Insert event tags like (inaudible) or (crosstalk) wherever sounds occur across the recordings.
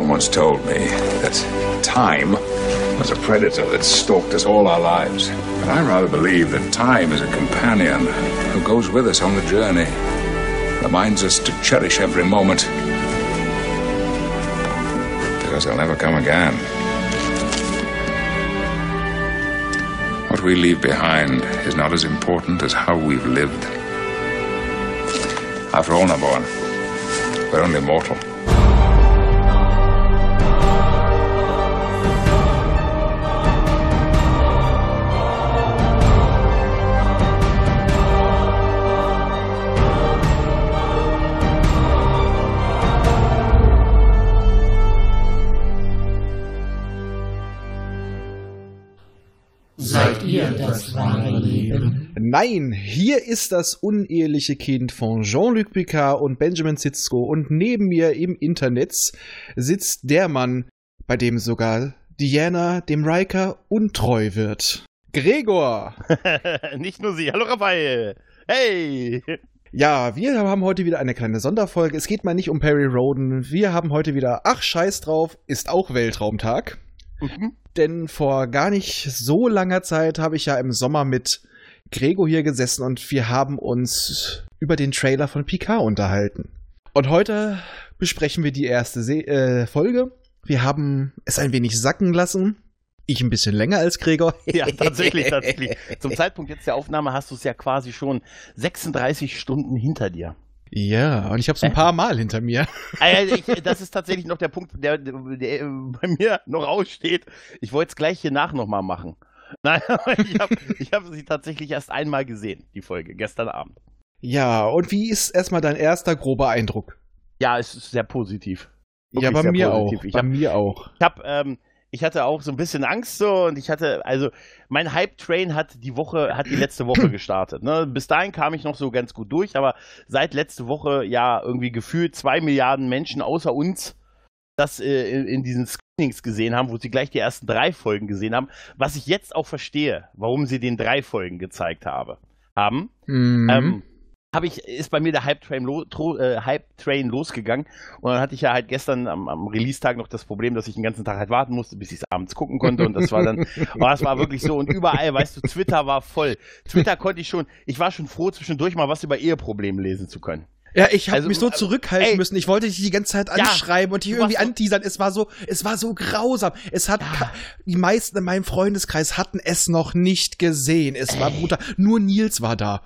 Someone once told me that time was a predator that stalked us all our lives. But I rather believe that time is a companion who goes with us on the journey, reminds us to cherish every moment. Because they'll never come again. What we leave behind is not as important as how we've lived. After all, Naborn, we're only mortal. Nein, hier ist das uneheliche Kind von Jean-Luc Picard und Benjamin Sitzko und neben mir im Internet sitzt der Mann, bei dem sogar Diana dem Riker untreu wird. Gregor! (laughs) Nicht nur sie. Hallo Raphael. Hey! Ja, wir haben heute wieder eine kleine Sonderfolge. Es geht mal nicht um Perry Roden. Wir haben heute wieder, ach scheiß drauf, ist auch Weltraumtag. Mhm. Denn vor gar nicht so langer Zeit habe ich ja im Sommer mit Gregor hier gesessen und wir haben uns über den Trailer von Picard unterhalten. Und heute besprechen wir die erste Se äh, Folge. Wir haben es ein wenig sacken lassen. Ich ein bisschen länger als Gregor. (laughs) Ja, tatsächlich, tatsächlich. (laughs) Zum Zeitpunkt jetzt der Aufnahme hast du es ja quasi schon 36 Stunden hinter dir. Ja, und ich habe es ein paar Mal hinter mir. Also ich, das ist tatsächlich noch der Punkt, der, der, der bei mir noch aussteht. Ich wollte es gleich hier nach nochmal machen. (laughs) Nein, ich habe hab sie tatsächlich erst einmal gesehen, die Folge, gestern Abend. Ja, und wie ist erstmal dein erster grober Eindruck? Ja, es ist sehr positiv. ja, Wirklich bei sehr mir positiv. auch. Ich bei hab- mir auch. Ich habe ähm, ich hatte auch so ein bisschen Angst so und ich hatte, also mein Hype-Train hat die Woche, hat die letzte Woche (clears throat) gestartet. Ne? Bis dahin kam ich noch so ganz gut durch, aber seit letzte Woche ja irgendwie gefühlt zwei Milliarden Menschen außer uns das äh, in, in diesen Screenings gesehen haben, wo sie gleich die ersten drei Folgen gesehen haben, was ich jetzt auch verstehe, warum sie den drei Folgen gezeigt habe, haben. Mhm. Ähm, hab ich, ist bei mir der Hype-Train lo tro äh, Hype -Train losgegangen und dann hatte ich ja halt gestern am, am Release-Tag noch das Problem, dass ich den ganzen Tag halt warten musste, bis ich es abends gucken konnte und das war dann, (laughs) oh, das war wirklich so und überall, weißt du, Twitter war voll. Twitter konnte ich schon, ich war schon froh, zwischendurch mal was über Eheprobleme lesen zu können. Ja, ich habe Also, mich so äh, zurückhalten ey. müssen. Ich wollte dich die ganze Zeit Ja, anschreiben und dich irgendwie so- anteasern. Es war so, es war so grausam. Es hat ka- die meisten in meinem Freundeskreis hatten es noch nicht gesehen. Es war brutal. Nur Nils war da.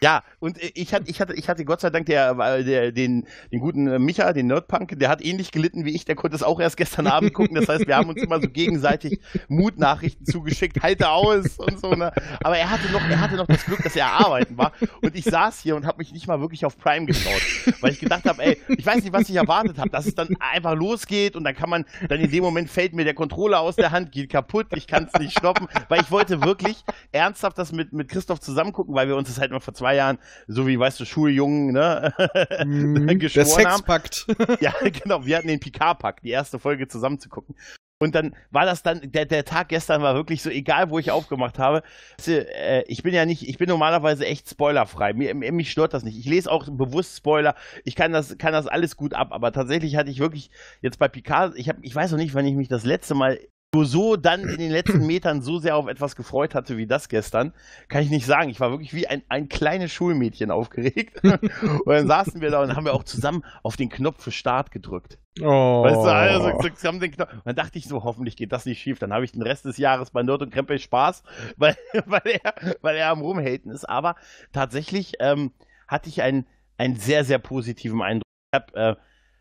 Ja, und ich hatte, ich hatte, ich hatte Gott sei Dank der, äh, der, den, den guten äh, Micha, den Nerdpunk, der hat ähnlich gelitten wie ich, der konnte es auch erst gestern Abend gucken. Das heißt, wir haben uns immer so gegenseitig Mutnachrichten zugeschickt, halte aus und so, ne? Aber er hatte noch, er hatte noch das Glück, dass er arbeiten war. Und ich saß hier und habe mich nicht mal wirklich auf Prime getraut. Weil ich gedacht habe, ey, ich weiß nicht, was ich erwartet habe, dass es dann einfach losgeht und dann kann man, dann in dem Moment fällt mir der Controller aus der Hand, geht kaputt, ich kann es nicht stoppen, weil ich wollte wirklich ernsthaft das mit, mit Christoph zusammen gucken, weil wir uns das halt mal vor zwei Jahren, so wie, weißt du, Schuljungen, ne, (laughs) Mhm. Der. Sexpakt. (laughs) Ja, genau, wir hatten den Picard-Pack, die erste Folge zusammen zu gucken. Und dann war das dann, der, der Tag gestern war wirklich so, egal wo ich aufgemacht habe. Äh, Ich bin ja nicht, ich bin normalerweise echt spoilerfrei. Mir, mir- mich stört das nicht. Ich lese auch bewusst Spoiler. Ich kann das, kann das alles gut ab. Aber tatsächlich hatte ich wirklich jetzt bei Picard, ich, hab, ich weiß noch nicht, wann ich mich das letzte Mal nur so dann in den letzten Metern so sehr auf etwas gefreut hatte wie das gestern, kann ich nicht sagen. Ich war wirklich wie ein, ein kleines Schulmädchen aufgeregt. (laughs) und dann saßen wir da und haben wir auch zusammen auf den Knopf für Start gedrückt. Oh. Weißt du, also, so, so, haben den Knopf. Und dann dachte ich so, hoffentlich geht das nicht schief. Dann habe ich den Rest des Jahres bei Nerd und Krempel Spaß, (laughs) weil, weil, er, weil er am Rumhaten ist. Aber tatsächlich ähm, hatte ich einen, einen sehr, sehr positiven Eindruck. Ich hab, äh,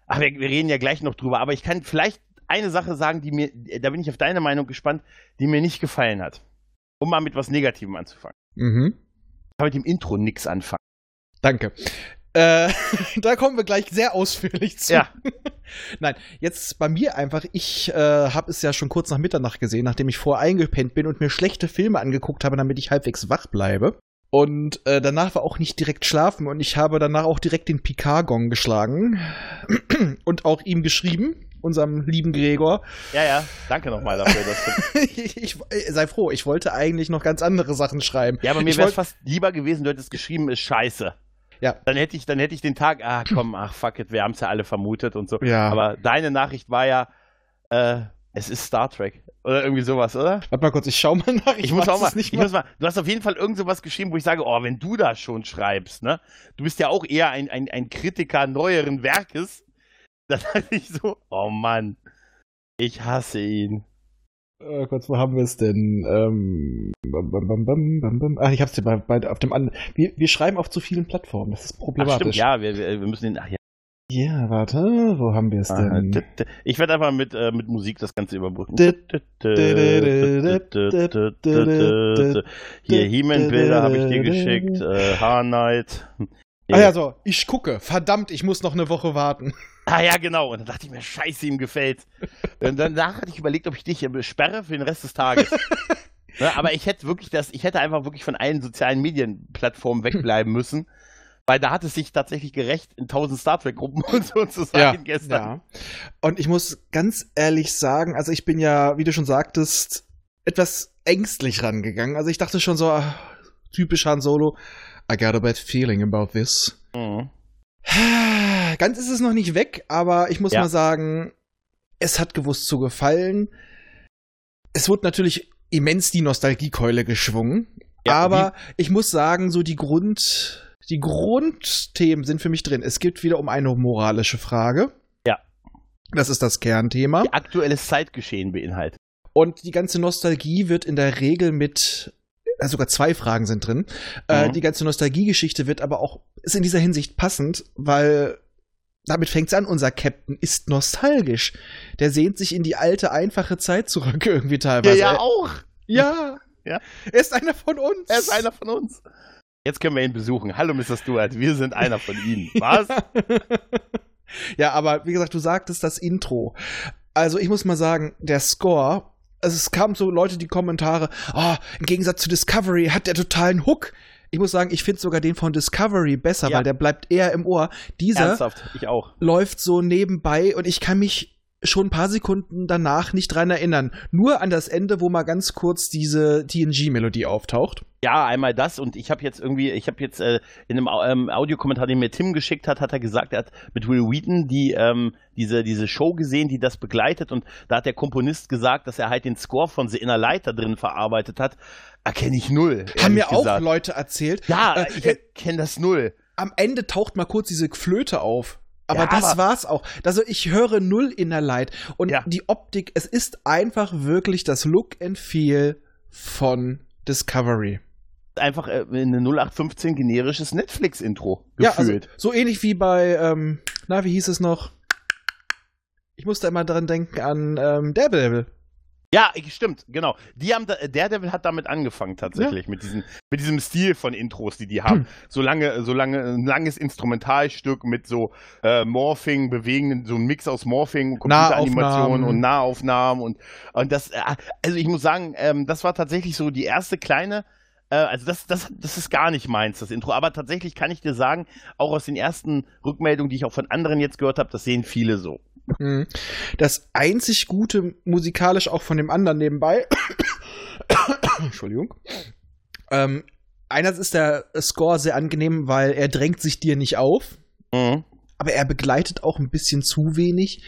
ach, wir, wir reden ja gleich noch drüber, aber ich kann vielleicht eine Sache sagen, die mir, da bin ich auf deine Meinung gespannt, die mir nicht gefallen hat. Um mal mit was Negativem anzufangen. Mhm. Ich kann mit dem Intro nix anfangen. Danke. Äh, (laughs) da kommen wir gleich sehr ausführlich zu. Ja. (laughs) Nein, jetzt bei mir einfach, ich äh, habe es ja schon kurz nach Mitternacht gesehen, nachdem ich vorher eingepennt bin und mir schlechte Filme angeguckt habe, damit ich halbwegs wach bleibe. Und äh, danach war auch nicht direkt schlafen und ich habe danach auch direkt den Picard-Gong geschlagen (clears throat) und auch ihm geschrieben, unserem lieben Gregor. Ja, ja, danke nochmal dafür. (laughs) Ich, ich, äh, sei froh, ich wollte eigentlich noch ganz andere Sachen schreiben. ja, aber mir Ich wäre es fast lieber gewesen, du hättest geschrieben, ist scheiße. Ja. Dann hätte ich, dann hätte ich den Tag, ah komm, ach fuck it, wir haben es ja alle vermutet und so. Ja. Aber deine Nachricht war ja, äh, es ist Star Trek. Oder irgendwie sowas, oder? Warte mal kurz, ich schau mal nach. Ich, muss weiß auch mal, nicht ich muss mal, du hast auf jeden Fall irgend sowas geschrieben, wo ich sage, oh, wenn du da schon schreibst, ne? Du bist ja auch eher ein, ein, ein Kritiker neueren Werkes. Da dachte ich so, oh Mann, ich hasse ihn. Äh, kurz, wo haben wir es denn? Ähm, bam, bam, bam. Ach, ich hab's dir bei, bei auf dem anderen. Wir, wir schreiben auf zu vielen Plattformen, das ist Ach, problematisch. stimmt, ja, wir, wir müssen den, ach ja. Ja, warte, wo haben wir es Ah, denn? Ich werde einfach mit, äh, mit Musik das Ganze überbrücken. Hier, He-Man-Bilder habe ich dir geschickt. Äh, Haar-Night. Ah ja, so, ich gucke. Verdammt, ich muss noch eine Woche warten. (laughs) Ah ja, genau. Und dann dachte ich mir, scheiße, ihm gefällt. Und danach hatte ich überlegt, ob ich dich sperre für den Rest des Tages. (laughs) ne, aber ich hätte wirklich das, ich hätte einfach wirklich von allen sozialen Medienplattformen wegbleiben (laughs) müssen. Weil da hat es sich tatsächlich gerecht, in 1000 Star Trek-Gruppen und so zu sein gestern. Ja. Und ich muss ganz ehrlich sagen, also ich bin ja, wie du schon sagtest, etwas ängstlich rangegangen. Also ich dachte schon so, ah, typisch Han Solo, I got a bad feeling about this. Mhm. Ganz ist es noch nicht weg, aber ich muss Ja. mal sagen, es hat gewusst zu gefallen. Es wurde natürlich immens die Nostalgiekeule geschwungen, Ja, aber ich muss sagen, so die Grund, die Grundthemen sind für mich drin. Es geht wieder um eine moralische Frage. Ja. Das ist das Kernthema. Die aktuelles Zeitgeschehen beinhaltet. Und die ganze Nostalgie wird in der Regel mit, äh, sogar zwei Fragen sind drin. Äh, Mhm. die ganze Nostalgiegeschichte wird aber auch, ist in dieser Hinsicht passend, weil damit fängt's an, unser Captain ist nostalgisch. Der sehnt sich in die alte, einfache Zeit zurück (laughs) irgendwie teilweise. ja auch. Ja. Ja. Er ist einer von uns. Er ist einer von uns. Jetzt können wir ihn besuchen. Hallo, Mr. Stewart. Wir sind einer von Ihnen. Was? (laughs) ja, aber wie gesagt, du sagtest das Intro. Also ich muss mal sagen, der Score, also es kamen so Leute die Kommentare, oh, im Gegensatz zu Discovery hat der totalen Hook. Ich muss sagen, ich finde sogar den von Discovery besser, Ja. weil der bleibt eher im Ohr. Dieser Ernsthaft, ich auch. läuft so nebenbei und ich kann mich schon ein paar Sekunden danach nicht dran erinnern. Nur an das Ende, wo mal ganz kurz diese TNG-Melodie auftaucht. Ja, einmal das und ich habe jetzt irgendwie, ich habe jetzt äh, in einem ähm, Audiokommentar, den mir Tim geschickt hat, hat er gesagt, er hat mit Will Wheaton die ähm, diese diese Show gesehen, die das begleitet und da hat der Komponist gesagt, dass er halt den Score von The Inner Light da drin verarbeitet hat. Erkenne ich null. Haben mir ehrlich auch gesagt. Leute erzählt. Ja, Äh, ich äh, kenne das null. am Ende taucht mal kurz diese Flöte auf. Aber Ja, das aber- war's auch. Also ich höre null Inner Light. Und Ja. die Optik, es ist einfach wirklich das Look and Feel von Discovery. Einfach äh, eine 0815 generisches Netflix-Intro Ja, also gefühlt. so ähnlich wie bei, ähm, na, wie hieß es noch? Ich musste immer dran denken an ähm, Daredevil. Ja, ich- stimmt, genau. Die haben da, Daredevil hat damit angefangen tatsächlich mit diesem mit diesem Stil von Intros, die die haben. Hm. So lange so lange ein langes Instrumentalstück mit so äh, Morphing, bewegenden so ein Mix aus Morphing, Computeranimation Nahaufnahmen. und Nahaufnahmen und und das äh, also ich muss sagen, ähm, das war tatsächlich so die erste kleine äh, also das, das, das ist gar nicht meins, das Intro. Aber tatsächlich kann ich dir sagen, auch aus den ersten Rückmeldungen, die ich auch von anderen jetzt gehört habe, das sehen viele so. Mhm. Das einzig Gute musikalisch auch von dem anderen nebenbei. (coughs) Entschuldigung. Ähm, einerseits ist der Score sehr angenehm, weil er drängt sich dir nicht auf, Mhm. aber er begleitet auch ein bisschen zu wenig.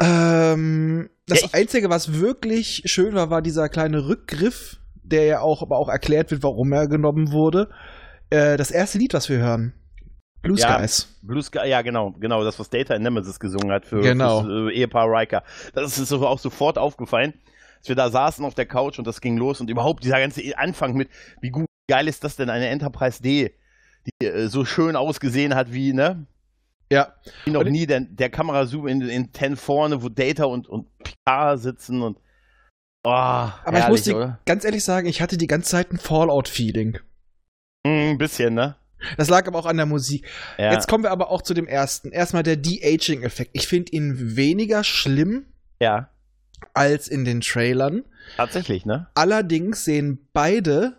Ähm, das Ja, Einzige, was wirklich schön war, war dieser kleine Rückgriff, der ja auch, aber auch erklärt wird, warum er genommen wurde. Äh, das erste Lied, was wir hören. Blue Ja. Skies. Blue Sky, ja genau, genau, das, was Data in Nemesis gesungen hat für Genau. fürs, äh, Ehepaar Riker. Das ist auch sofort aufgefallen, als wir da saßen auf der Couch und das ging los und überhaupt dieser ganze Anfang mit, wie gut, geil ist das denn, eine Enterprise D, die äh, so schön ausgesehen hat wie, ne? Ja. Wie noch Und- nie, der, der Kamerazoom in, in 10 vorne, wo Data und, und Picard sitzen und oh, Aber ich muss dir oder? ganz ehrlich sagen, ich hatte die ganze Zeit ein Fallout-Feeling. Mm, ein bisschen, ne? Das lag aber auch an der Musik. Ja. Jetzt kommen wir aber auch zu dem ersten. Erstmal der De-Aging-Effekt. Ich finde ihn weniger schlimm ja, als in den Trailern. tatsächlich, ne? Allerdings sehen beide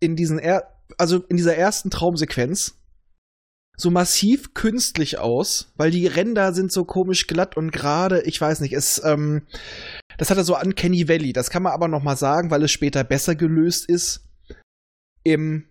in diesen er also in dieser ersten Traumsequenz so massiv künstlich aus, weil die Ränder sind so komisch glatt und gerade, ich weiß nicht, es ähm, das hat er so an Kenny Valley. Das kann man aber noch mal sagen, weil es später besser gelöst ist im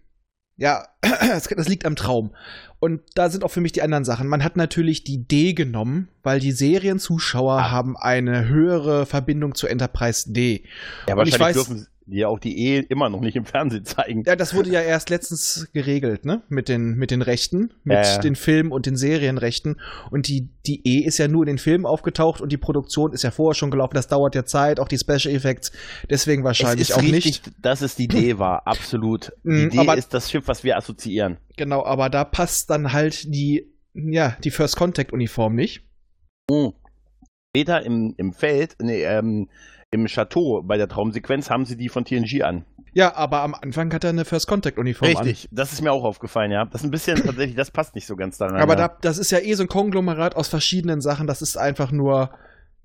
ja, (clears throat) das liegt am Traum. Und da sind auch für mich die anderen Sachen. Man hat natürlich die D genommen, weil die Serienzuschauer Ah. haben eine höhere Verbindung zu Enterprise D. Ja, Und ich weiß- dürfen die ja auch die Ehe immer noch nicht im Fernsehen zeigen. Ja, das wurde ja erst letztens geregelt, ne? Mit den, mit den Rechten, mit ja. den Film- und den Serienrechten. Und die, die E ist ja nur in den Filmen aufgetaucht und die Produktion ist ja vorher schon gelaufen. Das dauert ja Zeit, auch die Special Effects. Deswegen wahrscheinlich auch richtig, nicht. dass es die Idee (clears throat) war, absolut. Die Mhm, Idee aber- ist das Schiff, was wir assoziieren. Genau, aber da passt dann halt die, ja, die First Contact Uniform nicht. Später im, im Feld, nee, ähm, im Chateau bei der Traumsequenz haben sie die von TNG an. Ja, aber am Anfang hat er eine First Contact Uniform Richtig, das ist mir auch aufgefallen, ja. Das ist ein bisschen (coughs) tatsächlich, das passt nicht so ganz an. Aber ja. da, das ist ja eh so ein Konglomerat aus verschiedenen Sachen. Das ist einfach nur,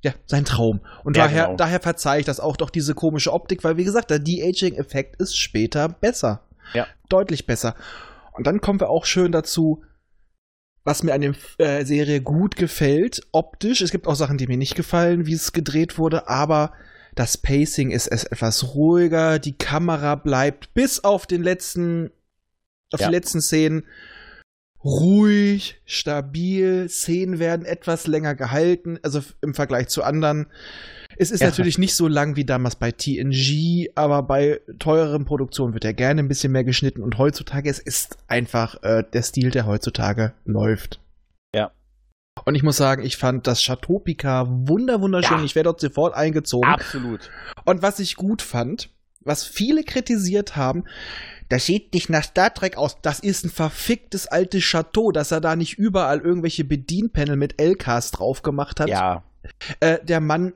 ja, sein Traum. Und Ja, daher, genau. daher verzeihe ich das auch doch diese komische Optik, weil wie gesagt, der De-Aging-Effekt ist später besser. Ja. Deutlich besser. Und dann kommen wir auch schön dazu, was mir an der äh, Serie gut gefällt, optisch. Es gibt auch Sachen, die mir nicht gefallen, wie es gedreht wurde, aber das Pacing ist es etwas ruhiger, die Kamera bleibt bis auf den letzten, auf Ja. die letzten Szenen ruhig, stabil, Szenen werden etwas länger gehalten, also im Vergleich zu anderen. Es ist Ja. natürlich nicht so lang wie damals bei TNG, aber bei teureren Produktionen wird ja gerne ein bisschen mehr geschnitten und heutzutage es ist einfach äh, der Stil, der heutzutage läuft. Und ich muss sagen, ich fand das Chateau Picard wunder wunderschön. Ja. Ich wäre dort sofort eingezogen. Absolut. Und was ich gut fand, was viele kritisiert haben, das sieht nicht nach Star Trek aus. Das ist ein verficktes altes Chateau, dass er da nicht überall irgendwelche Bedienpanel mit LKs drauf gemacht hat. Ja. Äh, der Mann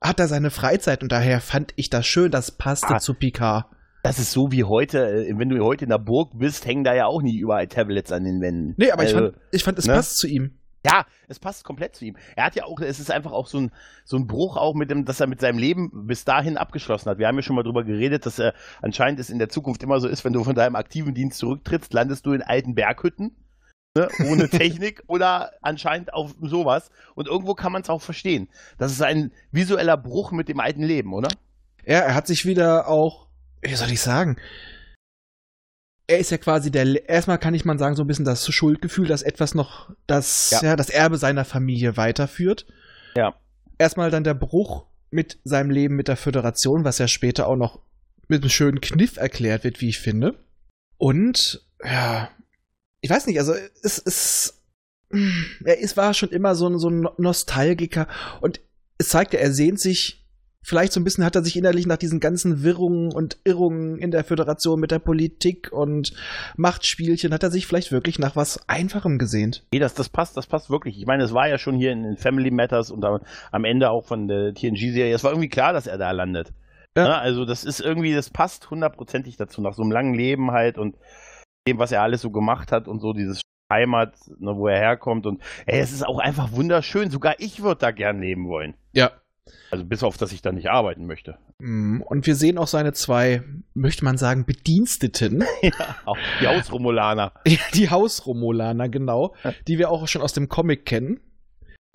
hat da seine Freizeit und daher fand ich das schön, das passte Ah. zu Picard. Das ist so wie heute, äh, wenn du heute in der Burg bist, hängen da ja auch nie überall Tablets an den Wänden. Nee, aber ich Also, fand, ich fand, es ne? passt zu ihm. Ja, es passt komplett zu ihm. Er hat ja auch, es ist einfach auch so ein, so ein Bruch auch mit dem, dass er mit seinem Leben bis dahin abgeschlossen hat. Wir haben ja schon mal drüber geredet, dass er anscheinend es in der Zukunft immer so ist, wenn du von deinem aktiven Dienst zurücktrittst, landest du in alten Berghütten, ne, ohne (laughs) Technik oder anscheinend auf sowas. Und irgendwo kann man es auch verstehen. Das ist ein visueller Bruch mit dem alten Leben, oder? Ja, er hat sich wieder auch, wie soll ich sagen, er ist ja quasi der, erstmal kann ich mal sagen, so ein bisschen das Schuldgefühl, dass etwas noch das, Ja. ja. das Erbe seiner Familie weiterführt. Ja. Erstmal dann der Bruch mit seinem Leben mit der Föderation, was ja später auch noch mit einem schönen Kniff erklärt wird, wie ich finde. Und, ja, ich weiß nicht, also es ist, er ist, war schon immer so ein, so ein Nostalgiker und es zeigt ja, er sehnt sich vielleicht so ein bisschen hat er sich innerlich nach diesen ganzen Wirrungen und Irrungen in der Föderation mit der Politik und Machtspielchen, hat er sich vielleicht wirklich nach was Einfachem gesehnt. Nee, das, das passt, das passt wirklich. Ich meine, es war ja schon hier in, in Family Matters und am, am Ende auch von der TNG-Serie. Es war irgendwie klar, dass er da landet. Ja. Ne? Also das ist irgendwie, das passt hundertprozentig dazu, nach so einem langen Leben halt und dem, was er alles so gemacht hat und so dieses Heimat, ne, wo er herkommt und ey, es ist auch einfach wunderschön. Sogar ich würde da gern leben wollen. Ja. Also bis auf, dass ich da nicht arbeiten möchte. Mm, Und wir sehen auch seine zwei, möchte man sagen, Bediensteten. (laughs) ja, auch die Hausromulaner. (laughs) die Hausromulaner, genau, die wir auch schon aus dem Comic kennen.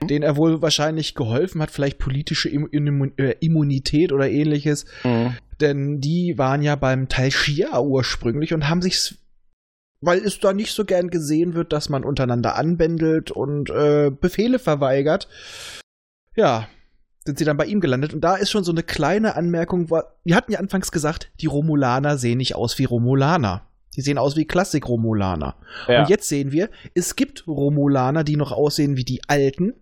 denen er wohl wahrscheinlich geholfen hat, vielleicht politische Immun äh, Immunität oder ähnliches. Mhm. Denn die waren ja beim Tal Shia ursprünglich und haben sich, weil es da nicht so gern gesehen wird, dass man untereinander anbändelt und äh, Befehle verweigert, ja, sind sie dann bei ihm gelandet. Und da ist schon so eine kleine Anmerkung, wir hatten ja anfangs gesagt, die Romulaner sehen nicht aus wie Romulaner. Die sehen aus wie Klassik-Romulaner. Ja. Und jetzt sehen wir, es gibt Romulaner, die noch aussehen wie die alten.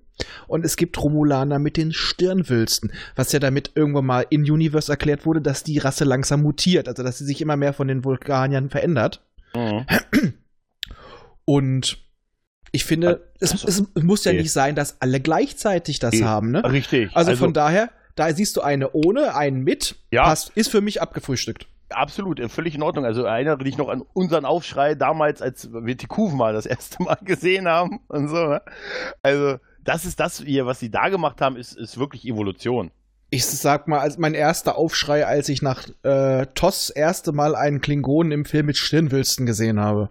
Und es gibt Romulaner mit den Stirnwülsten, was ja damit irgendwann mal in Universe erklärt wurde, dass die Rasse langsam mutiert, also dass sie sich immer mehr von den Vulkaniern verändert. Mhm. Und ich finde, es, Also, es muss ja nicht sein, dass alle gleichzeitig das Nee. haben, ne? Richtig. Also, von daher, da siehst du eine ohne, einen mit, Ja. passt, ist für mich abgefrühstückt. Absolut, äh, völlig in Ordnung. Also erinnere dich noch an unseren Aufschrei damals, als wir die Kuven mal das erste Mal (laughs) gesehen haben und so. ne? Also das ist das hier, was sie da gemacht haben, ist, ist wirklich Evolution. Ich sag mal, als mein erster Aufschrei, als ich nach äh, Toss erste Mal einen Klingonen im Film mit Stirnwülsten gesehen habe.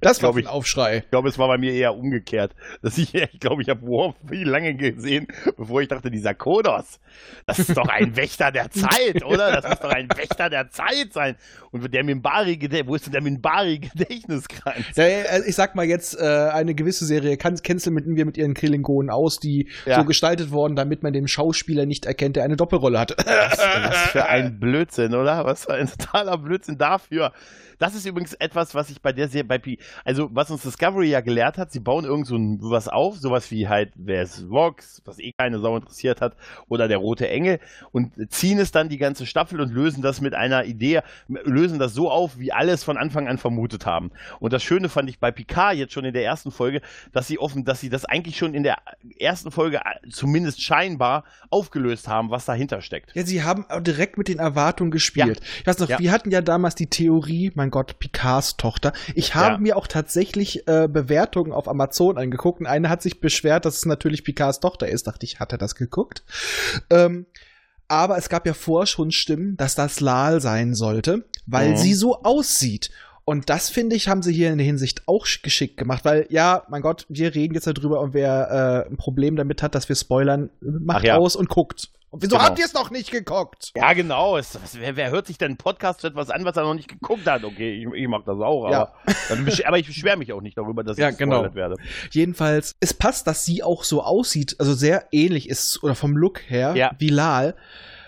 Das war glaub ein Aufschrei. Ich glaube, es war bei mir eher umgekehrt. Dass ich, (laughs) ich glaube, ich habe Worf viel lange gesehen, bevor ich dachte, dieser Kodos, das ist doch ein (laughs) Wächter der Zeit, oder? Das muss doch ein Wächter der Zeit sein. Und der Minbari, wo ist denn der Minbari Gedächtniskranz? Ja, also ich sag mal jetzt, äh, eine gewisse Serie canceln wir mit ihren Klingonen aus, die ja. so gestaltet wurden, damit man den Schauspieler nicht erkennt, der eine Doppelrolle hat. Was, was für ein (laughs) Blödsinn, oder? Was für ein totaler Blödsinn dafür. Das ist übrigens etwas, was ich bei der Serie, bei P also was uns Discovery ja gelehrt hat, sie bauen irgend so was auf, sowas wie halt, wer ist Vox, was eh keine Sau interessiert hat, oder der Rote Engel und ziehen es dann die ganze Staffel und lösen das mit einer Idee, lösen das so auf, wie alles von Anfang an vermutet haben. Und das Schöne fand ich bei Picard jetzt schon in der ersten Folge, dass sie offen, dass sie das eigentlich schon in der ersten Folge äh, zumindest scheinbar aufgelöst haben, was dahinter steckt. Ja, sie haben direkt mit den Erwartungen gespielt. Ja. Ich weiß noch, ja. wir hatten ja damals die Theorie, mein Gott, Picards Tochter. Ich habe ja. mir auch tatsächlich äh, Bewertungen auf Amazon angeguckt und eine hat sich beschwert, dass es natürlich Picards Tochter ist. Dachte ich, hat er das geguckt? Ähm, aber es gab ja vorher schon Stimmen, dass das Lal sein sollte, weil mhm. sie so aussieht. Und das, finde ich, haben sie hier in der Hinsicht auch geschickt gemacht, weil, ja, mein Gott, wir reden jetzt darüber und wer äh, ein Problem damit hat, dass wir spoilern, macht ja. aus und guckt. Und wieso genau. habt ihr es noch nicht geguckt? Ja, genau. Es, was, wer, wer, hört sich denn Podcast zu etwas an, was er noch nicht geguckt hat? Okay, ich, ich mach das auch, ja. aber, aber ich beschwere mich auch nicht darüber, dass ja, ich genau. werde. Jedenfalls, es passt, dass sie auch so aussieht, also sehr ähnlich ist, oder vom Look her, ja. wie Lal,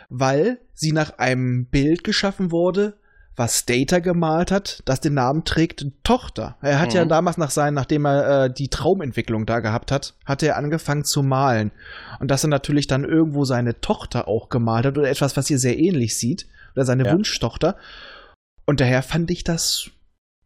weil sie nach einem Bild geschaffen wurde, was Data gemalt hat, das den Namen trägt Tochter. Er hat mhm. ja damals nach seinen, nachdem er äh, die Traumentwicklung da gehabt hat, hat er angefangen zu malen. Und dass er natürlich dann irgendwo seine Tochter auch gemalt hat oder etwas, was ihr sehr ähnlich sieht, oder seine ja. Wunschtochter. Und daher fand ich das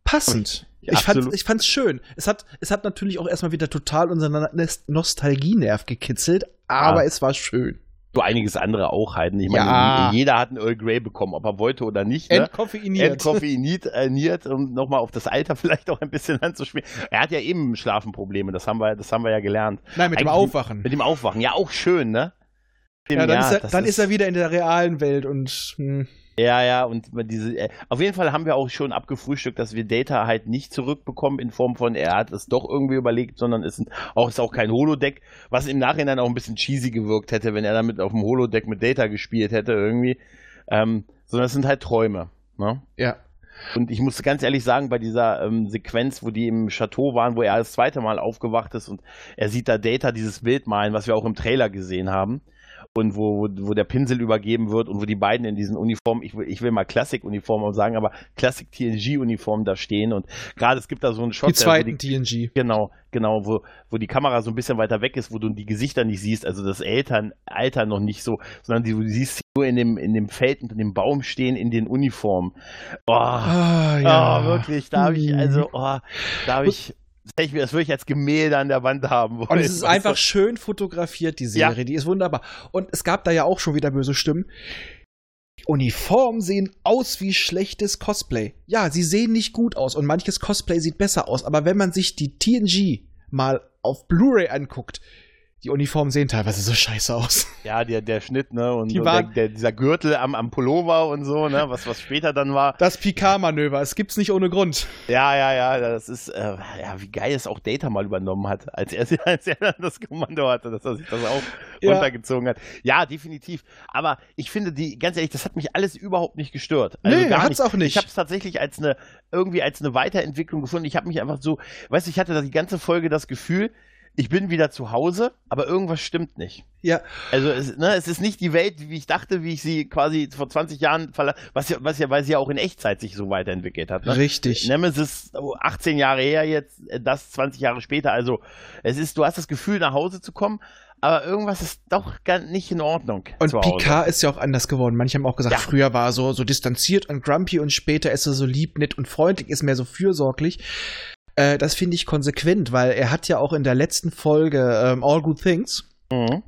passend. Ja, ich, fand, ich fand's schön. Es hat, es hat natürlich auch erstmal wieder total unseren Nostalgienerv gekitzelt, aber ja. es war schön so einiges andere auch halten. Ich meine, ja. jeder hat einen Earl Grey bekommen, ob er wollte oder nicht. Ne? Entkoffeiniert. Entkoffeiniert, um nochmal auf das Alter (laughs) vielleicht auch ein bisschen anzuspielen. Er hat ja eben Schlafenprobleme, das haben wir, das haben wir ja gelernt. Nein, mit Eigentlich, dem Aufwachen. Mit dem Aufwachen, ja, auch schön, ne? ja, dann, ja, ist, er, dann ist, ist, er, wieder in der realen Welt und. Hm. Ja, ja, und diese, äh, auf jeden Fall haben wir auch schon abgefrühstückt, dass wir Data halt nicht zurückbekommen in Form von, er hat es doch irgendwie überlegt, sondern es ist auch, ist auch kein Holodeck, was im Nachhinein auch ein bisschen cheesy gewirkt hätte, wenn er damit auf dem Holodeck mit Data gespielt hätte irgendwie. Ähm, sondern es sind halt Träume. Ne? Ja. Und ich muss ganz ehrlich sagen, bei dieser ähm, Sequenz, wo die im Chateau waren, wo er das zweite Mal aufgewacht ist und er sieht da Data dieses Bild malen, was wir auch im Trailer gesehen haben, und wo, wo der Pinsel übergeben wird und wo die beiden in diesen Uniformen, ich will, ich will mal Classic-Uniformen sagen, aber Classic-TNG-Uniformen da stehen und gerade es gibt da so einen Shot. Die zweiten die, TNG. Genau, genau, wo, wo die Kamera so ein bisschen weiter weg ist, wo du die Gesichter nicht siehst, also das Eltern, Alter noch nicht so, sondern die, du siehst sie nur in dem, in dem Feld unter dem Baum stehen in den Uniformen. Oh, ah, ja. oh wirklich, da habe ich, also, oh, da habe ich das, das würde ich als Gemälde an der Wand haben wollen. Und es ist einfach schön fotografiert, die Serie. Ja. Die ist wunderbar. Und es gab da ja auch schon wieder böse Stimmen. Uniformen sehen aus wie schlechtes Cosplay. Ja, sie sehen nicht gut aus und manches Cosplay sieht besser aus. Aber wenn man sich die TNG mal auf Blu-ray anguckt, die Uniformen sehen teilweise so scheiße aus. (laughs) Ja, der, der Schnitt, ne? Und, die und der, der, dieser Gürtel am, am Pullover und so, ne? Was, was später dann war. Das Picard-Manöver, es gibt's nicht ohne Grund. Ja, ja, ja, das ist, äh, ja, wie geil es auch Data mal übernommen hat, als er, (laughs) als er dann das Kommando hatte, dass er sich das auch ja. runtergezogen hat. Ja, definitiv. Aber ich finde, die, ganz ehrlich, das hat mich alles überhaupt nicht gestört. Also nee, hat's nicht. auch nicht. Ich habe es tatsächlich als eine, irgendwie als eine Weiterentwicklung gefunden. Ich habe mich einfach so, weißt du, ich hatte da die ganze Folge das Gefühl, ich bin wieder zu Hause, aber irgendwas stimmt nicht. Ja. Also es, ne, es ist nicht die Welt, wie ich dachte, wie ich sie quasi vor 20 Jahren verlasse, was ja, was ja, weil sie ja auch in Echtzeit sich so weiterentwickelt hat. Ne? Richtig. Nemesis 18 Jahre her jetzt, äh, das 20 Jahre später. Also es ist, du hast das Gefühl, nach Hause zu kommen, aber irgendwas ist doch gar nicht in Ordnung. Und Picard ist ja auch anders geworden. Manche haben auch gesagt, ja. früher war er so, so distanziert und grumpy und später ist er so lieb, nett und freundlich, ist mehr so fürsorglich. Äh, das finde ich konsequent, weil er hat ja auch in der letzten Folge ähm, All Good Things, mhm.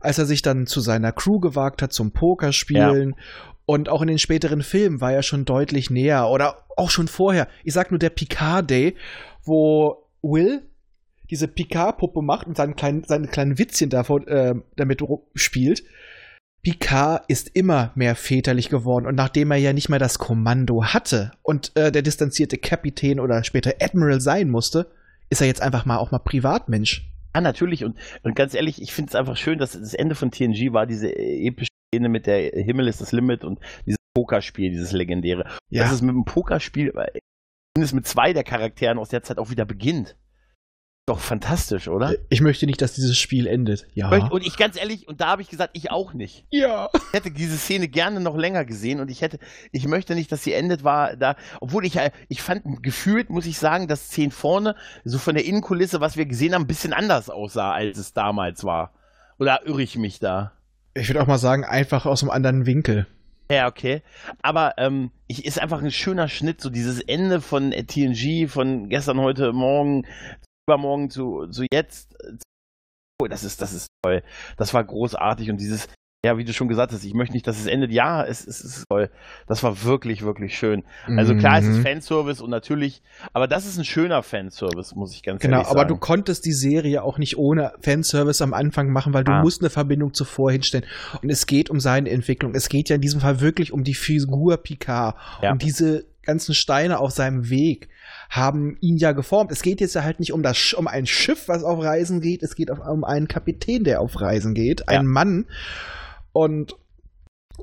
als er sich dann zu seiner Crew gewagt hat, zum Pokerspielen ja. und auch in den späteren Filmen war er schon deutlich näher oder auch schon vorher. Ich sag nur der Picard Day, wo Will diese Picard-Puppe macht und seinen kleinen, seine kleinen Witzchen davon, äh, damit spielt. Picard ist immer mehr väterlich geworden und nachdem er ja nicht mehr das Kommando hatte und äh, der distanzierte Kapitän oder später Admiral sein musste, ist er jetzt einfach mal auch mal Privatmensch. Ja, natürlich. Und, und ganz ehrlich, ich finde es einfach schön, dass das Ende von TNG war diese epische Szene mit der Himmel ist das Limit und dieses Pokerspiel, dieses legendäre. Ja. Dass es mit dem Pokerspiel, äh, zumindest mit zwei der Charakteren aus der Zeit auch wieder beginnt. Doch fantastisch, oder? Ich möchte nicht, dass dieses Spiel endet. Ja. Und ich ganz ehrlich, und da habe ich gesagt, ich auch nicht. ja. Ich hätte diese Szene gerne noch länger gesehen und ich hätte, ich möchte nicht, dass sie endet war da, obwohl ich, äh, ich fand gefühlt, muss ich sagen, dass Szene vorne, so von der Innenkulisse, was wir gesehen haben, ein bisschen anders aussah, als es damals war. Oder irre ich mich da? Ich würde auch mal sagen, einfach aus einem anderen Winkel. Ja, okay. Aber ähm, ich, ist einfach ein schöner Schnitt, so dieses Ende von äh, TNG, von gestern, heute, morgen, übermorgen zu, zu jetzt. äh, Oh, das ist, das ist toll. Das war großartig und dieses, ja, wie du schon gesagt hast, ich möchte nicht, dass es endet. Ja, es, es ist toll. Das war wirklich, wirklich schön. Also klar, es ist Mhm. Fanservice und natürlich, aber das ist ein schöner Fanservice, muss ich ganz Genau, ehrlich aber sagen. du konntest die Serie auch nicht ohne Fanservice am Anfang machen, weil du Ah. musst eine Verbindung zuvor hinstellen. Und es geht um seine Entwicklung. Es geht ja in diesem Fall wirklich um die Figur Picard. Ja. Und diese ganzen Steine auf seinem Weg haben ihn ja geformt. Es geht jetzt ja halt nicht um das um ein Schiff, was auf Reisen geht. Es geht um einen Kapitän, der auf Reisen geht, Ja. ein Mann. Und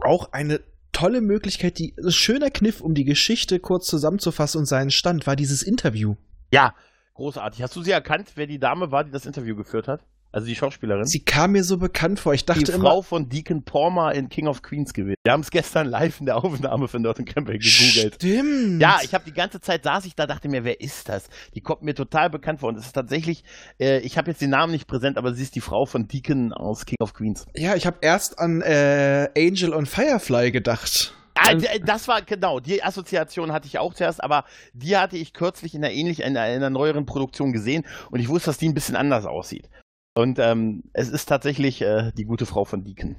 auch eine tolle Möglichkeit, die ein schöner Kniff, um die Geschichte kurz zusammenzufassen und seinen Stand, war dieses Interview. ja, großartig. Hast du sie erkannt, wer die Dame war, die das Interview geführt hat? Also die Schauspielerin? Sie kam mir so bekannt vor. Ich dachte die immer, Frau von Deacon Palmer in King of Queens gewesen. Wir haben es gestern live in der Aufnahme von Norton Campbell gegoogelt. Stimmt. Ja, ich habe die ganze Zeit saß ich da, dachte mir, wer ist das? Die kommt mir total bekannt vor. Und es ist tatsächlich, äh, ich habe jetzt den Namen nicht präsent, aber sie ist die Frau von Deacon aus King of Queens. ja, ich habe erst an äh, Angel und Firefly gedacht. Ah, d- das war genau, die Assoziation hatte ich auch zuerst, aber die hatte ich kürzlich in einer ähnlich in einer, in einer neueren Produktion gesehen und ich wusste, dass die ein bisschen anders aussieht. Und ähm, es ist tatsächlich äh, die gute Frau von Deacon.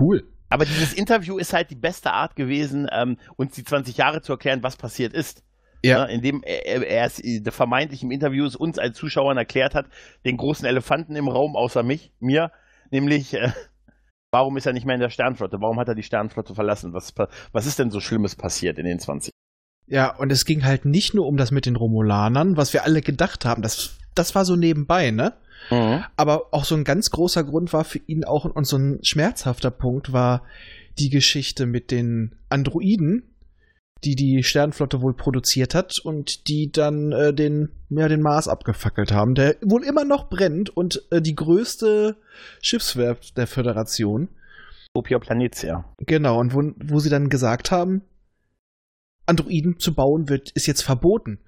Cool. Aber dieses Interview ist halt die beste Art gewesen, ähm, uns die 20 Jahre zu erklären, was passiert ist. Ja. Ne, indem er, er- es äh, vermeintlich im Interview es uns als Zuschauern erklärt hat, den großen Elefanten im Raum außer mich, mir, nämlich äh, warum ist er nicht mehr in der Sternflotte? Warum hat er die Sternflotte verlassen? Was, was ist denn so Schlimmes passiert in den 20? Ja, und es ging halt nicht nur um das mit den Romulanern, was wir alle gedacht haben. Das, das war so nebenbei, ne? Aber auch so ein ganz großer Grund war für ihn auch und so ein schmerzhafter Punkt war die Geschichte mit den Androiden, die die Sternflotte wohl produziert hat und die dann äh, den, ja, den Mars abgefackelt haben, der wohl immer noch brennt und äh, die größte Schiffswerft der Föderation. Utopia Planitia. Genau, und wo, wo sie dann gesagt haben, Androiden zu bauen wird, ist jetzt verboten.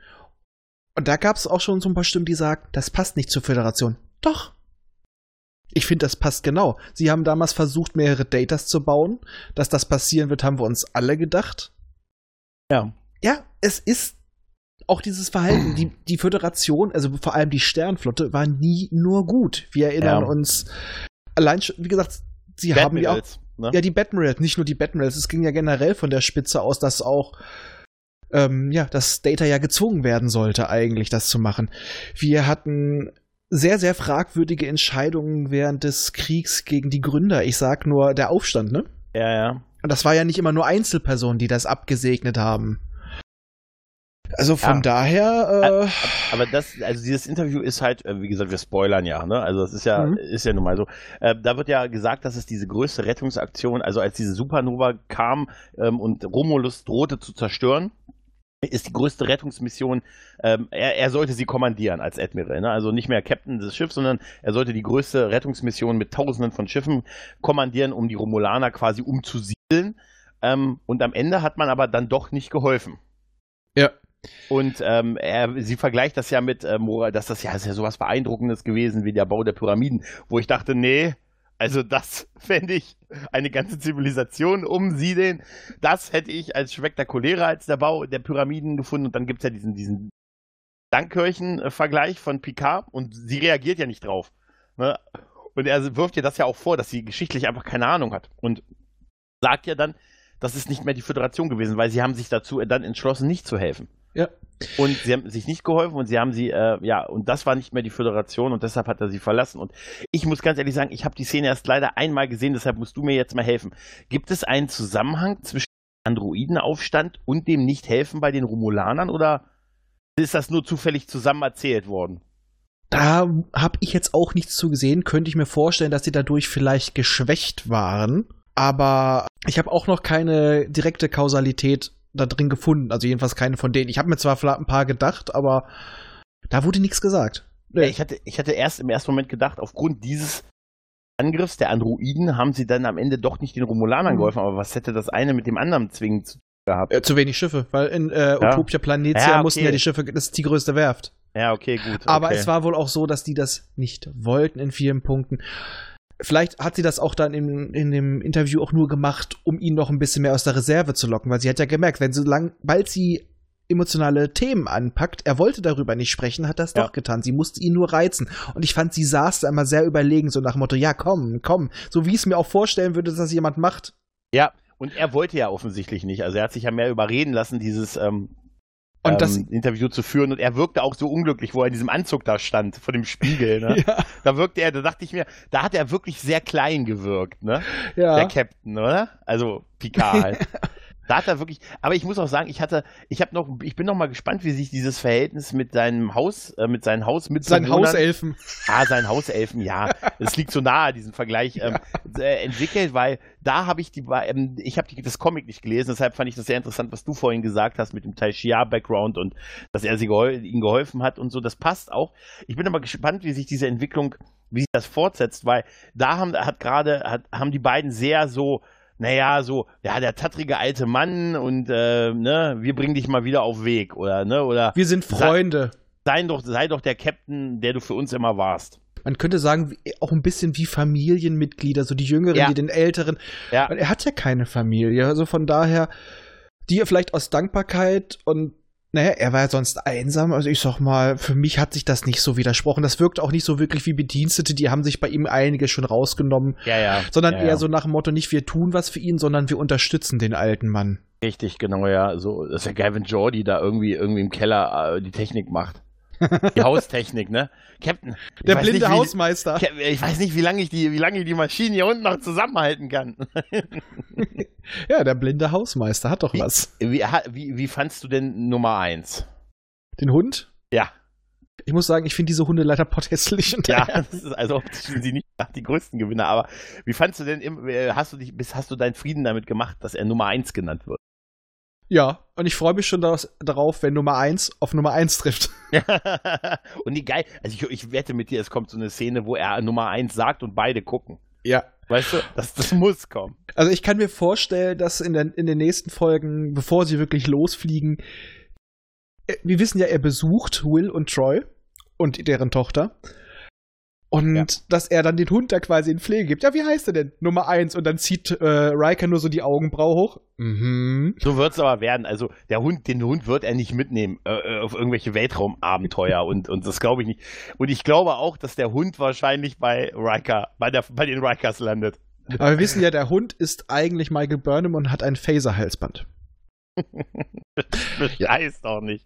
Und da gab es auch schon so ein paar Stimmen, die sagen, das passt nicht zur Föderation. Doch. Ich finde, das passt genau. Sie haben damals versucht, mehrere Datas zu bauen. Dass das passieren wird, haben wir uns alle gedacht. Ja. Ja, es ist auch dieses Verhalten. Die, die Föderation, also vor allem die Sternflotte, war nie nur gut. Wir erinnern Ja. uns allein schon, wie gesagt, sie haben ja auch ne? ja, die Batmirals, nicht nur die Batmirals. Es ging ja generell von der Spitze aus, dass auch ähm, ja, dass Data ja gezwungen werden sollte, eigentlich das zu machen. Wir hatten sehr, sehr fragwürdige Entscheidungen während des Kriegs gegen die Gründer. Ich sag nur der Aufstand, ne? ja, ja. Und das war ja nicht immer nur Einzelpersonen, die das abgesegnet haben. Also von Ja. daher, äh, Aber das, also dieses Interview ist halt, äh, wie gesagt, wir spoilern ja, ne? Also das ist ja, Mhm. ist ja nun mal so. Äh, da wird ja gesagt, dass es diese größte Rettungsaktion, also als diese Supernova kam ähm, und Romulus drohte zu zerstören, ist die größte Rettungsmission, ähm, er, er sollte sie kommandieren als Admiral, ne? also nicht mehr Captain des Schiffs, sondern er sollte die größte Rettungsmission mit Tausenden von Schiffen kommandieren, um die Romulaner quasi umzusiedeln. Ähm, und am Ende hat man aber dann doch nicht geholfen. ja. Und ähm, er, sie vergleicht das ja mit, ähm, dass das ja, ist ja sowas Beeindruckendes gewesen wie der Bau der Pyramiden, wo ich dachte, nee, also das (laughs) fände ich eine ganze Zivilisation umsiedeln. Das hätte ich als spektakulärer als der Bau der Pyramiden gefunden. Und dann gibt es ja diesen, diesen Dankkirchen-Vergleich von Picard und sie reagiert ja nicht drauf. Ne? Und er wirft ihr das ja auch vor, dass sie geschichtlich einfach keine Ahnung hat. Und sagt ja dann, das ist nicht mehr die Föderation gewesen, weil sie haben sich dazu dann entschlossen, nicht zu helfen. Ja. Und sie haben sich nicht geholfen und sie haben sie, äh, ja, und das war nicht mehr die Föderation und deshalb hat er sie verlassen. Und ich muss ganz ehrlich sagen, ich habe die Szene erst leider einmal gesehen, deshalb musst du mir jetzt mal helfen. Gibt es einen Zusammenhang zwischen Androidenaufstand und dem Nicht-Helfen bei den Romulanern oder ist das nur zufällig zusammen erzählt worden? Da habe ich jetzt auch nichts zu gesehen. Könnte ich mir vorstellen, dass sie dadurch vielleicht geschwächt waren. Aber ich habe auch noch keine direkte Kausalität da drin gefunden. Also jedenfalls keine von denen. Ich habe mir zwar ein paar gedacht, aber da wurde nichts gesagt. Nee. Ich, hatte, ich hatte erst im ersten Moment gedacht, aufgrund dieses Angriffs der Androiden haben sie dann am Ende doch nicht den Romulanern mhm. geholfen. Aber was hätte das eine mit dem anderen zwingend zu gehabt? Äh, zu wenig Schiffe, weil in äh. Utopia Planetia ja, okay. mussten ja die Schiffe, das ist die größte Werft. Ja, okay, gut. Aber okay. es war wohl auch so, dass die das nicht wollten in vielen Punkten. Vielleicht hat sie das auch dann in, in dem Interview auch nur gemacht, um ihn noch ein bisschen mehr aus der Reserve zu locken, weil sie hat ja gemerkt, wenn so lang, bald sie emotionale Themen anpackt, er wollte darüber nicht sprechen, hat das ja. doch getan. Sie musste ihn nur reizen. Und ich fand, sie saß da immer sehr überlegen, so nach dem Motto, ja, komm, komm. So wie ich es mir auch vorstellen würde, dass das jemand macht. Ja, und er wollte ja offensichtlich nicht. Also er hat sich ja mehr überreden lassen, dieses ähm, und ähm, das Interview zu führen und er wirkte auch so unglücklich, wo er in diesem Anzug da stand, vor dem Spiegel. Ne? (laughs) ja. Da wirkte er, da dachte ich mir, da hat er wirklich sehr klein gewirkt, ne? Ja. Der Captain, oder? Also Picard halt. (laughs) Da hat er wirklich, aber ich muss auch sagen, ich hatte, ich habe noch, ich bin noch mal gespannt, wie sich dieses Verhältnis mit seinem Haus, äh, mit seinem Haus mit seinen Hauselfen, ah, sein Hauselfen, ja, es liegt so nahe diesen Vergleich ähm, äh, entwickelt, weil da habe ich die, ähm, ich habe das Comic nicht gelesen, deshalb fand ich das sehr interessant, was du vorhin gesagt hast mit dem Tai Shia Background und dass er sie gehol ihm geholfen hat und so, das passt auch. Ich bin aber gespannt, wie sich diese Entwicklung, wie sich das fortsetzt, weil da haben, hat gerade, hat, haben die beiden sehr so naja, so, ja, der tattrige alte Mann und äh, ne, wir bringen dich mal wieder auf Weg oder ne, oder wir sind Freunde. Sei, sei doch, sei doch der Captain, der du für uns immer warst. Man könnte sagen, auch ein bisschen wie Familienmitglieder, so die Jüngeren, ja. die den Älteren. Ja. Er hat ja keine Familie, also von daher, die er vielleicht aus Dankbarkeit und naja, er war ja sonst einsam. Also ich sag mal, für mich hat sich das nicht so widersprochen. Das wirkt auch nicht so wirklich wie Bedienstete. Die haben sich bei ihm einige schon rausgenommen. Ja, ja. Sondern ja, eher ja. so nach dem Motto, nicht wir tun was für ihn, sondern wir unterstützen den alten Mann. Richtig, genau, ja. So, dass der Gavin Jordi da irgendwie, irgendwie im Keller äh, die Technik macht. Die Haustechnik, ne? Captain. Der blinde nicht, wie, Hausmeister. Ich weiß nicht, wie lange ich die, wie lange ich die Maschine hier unten noch zusammenhalten kann. (laughs) ja, der blinde Hausmeister hat doch wie, was. Wie, wie, wie fandst du denn Nummer eins? Den Hund? Ja. Ich muss sagen, ich finde diese Hunde leider pothässlich. Ja, (laughs) das ist, also sind sie nicht die größten Gewinner. Aber wie fandst du denn, äh, hast du dich, hast du deinen Frieden damit gemacht, dass er Nummer eins genannt wird? Ja, und ich freue mich schon darauf, wenn Nummer 1 auf Nummer 1 trifft. (laughs) (laughs) und die geil, also ich, ich, wette mit dir, es kommt so eine Szene, wo er Nummer 1 sagt und beide gucken. Ja. Weißt du, das, das muss kommen. Also ich kann mir vorstellen, dass in, der, in den nächsten Folgen, bevor sie wirklich losfliegen, äh, wir wissen ja, er besucht Will und Troy und deren Tochter. Und ja. dass er dann den Hund da quasi in Pflege gibt. Ja, wie heißt er denn? Nummer eins. Und dann zieht äh, Riker nur so die Augenbraue hoch. Mhm. So wird es aber werden. Also der Hund, den Hund wird er nicht mitnehmen äh, äh auf irgendwelche Weltraumabenteuer und, und das glaube ich nicht. Und ich glaube auch, dass der Hund wahrscheinlich bei Riker, bei, der, bei den Rikers landet. Aber wir wissen ja, der Hund ist eigentlich Michael Burnham und hat ein Phaser-Halsband. Reißt doch nicht.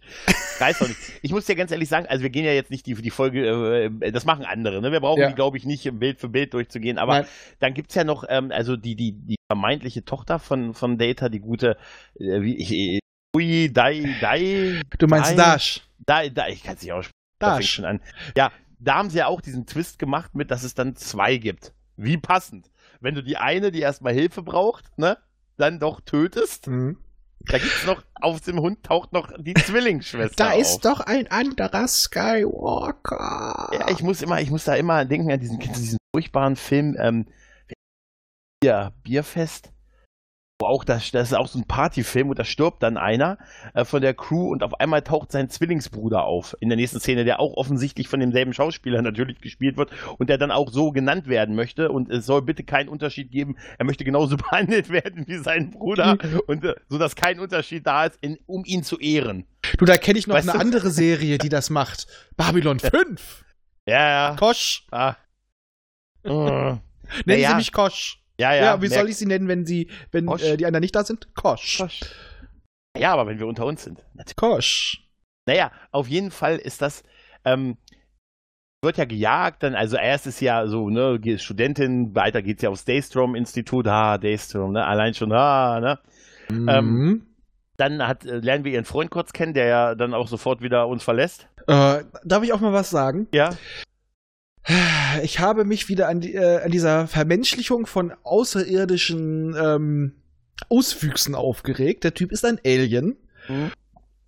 Reißt doch nicht. Ich muss dir ganz ehrlich sagen, also wir gehen ja jetzt nicht die, die Folge, äh, das machen andere, ne? Wir brauchen ja. die, glaube ich, nicht Bild für Bild durchzugehen. Aber Nein. dann gibt es ja noch, ähm, also die, die, die vermeintliche Tochter von, von Data, die gute, äh, wie ich, äh, Ui, Dai, Dai. Du meinst Dai, Dash. Dai, Dai, ich kann es nicht aussprechen. Dash. Schon an. Ja, da haben sie ja auch diesen Twist gemacht mit, dass es dann zwei gibt. Wie passend. Wenn du die eine, die erstmal Hilfe braucht, ne, dann doch tötest. Mhm da gibt's noch, auf dem Hund taucht noch die Zwillingsschwester Da auf. ist doch ein anderer Skywalker. Ja, ich muss immer, ich muss da immer denken an diesen, diesen furchtbaren Film, ähm, Bier, Bierfest auch das, das ist auch so ein Partyfilm und da stirbt dann einer äh, von der Crew und auf einmal taucht sein Zwillingsbruder auf in der nächsten Szene, der auch offensichtlich von demselben Schauspieler (laughs) natürlich gespielt wird und der dann auch so genannt werden möchte und es soll bitte keinen Unterschied geben. Er möchte genauso (laughs) behandelt werden wie sein Bruder mhm. und äh, so dass kein Unterschied da ist, in, um ihn zu ehren. Du, da kenne ich noch weißt eine du? andere Serie, die das macht. (laughs) Babylon 5. Ja, ja. Kosch. Ah. Oh. Nennen ja. Sie mich Kosch. Ja, ja. Ja, wie soll ich sie nennen, wenn sie, wenn äh, die anderen nicht da sind? Kosch. Kosch. Ja, aber wenn wir unter uns sind. Kosch. Naja, auf jeden Fall ist das, ähm, wird ja gejagt, dann, also erst ist ja so, ne, Studentin, weiter geht's ja aufs Daystrom-Institut, ah, Daystrom, ne, allein schon, ah, ne. Mhm. Ähm, Dann hat, äh, lernen wir ihren Freund kurz kennen, der ja dann auch sofort wieder uns verlässt. äh, darf ich auch mal was sagen? Ja. Ich habe mich wieder an, die, äh, an dieser Vermenschlichung von außerirdischen ähm, Auswüchsen aufgeregt. Der Typ ist ein Alien. Mhm.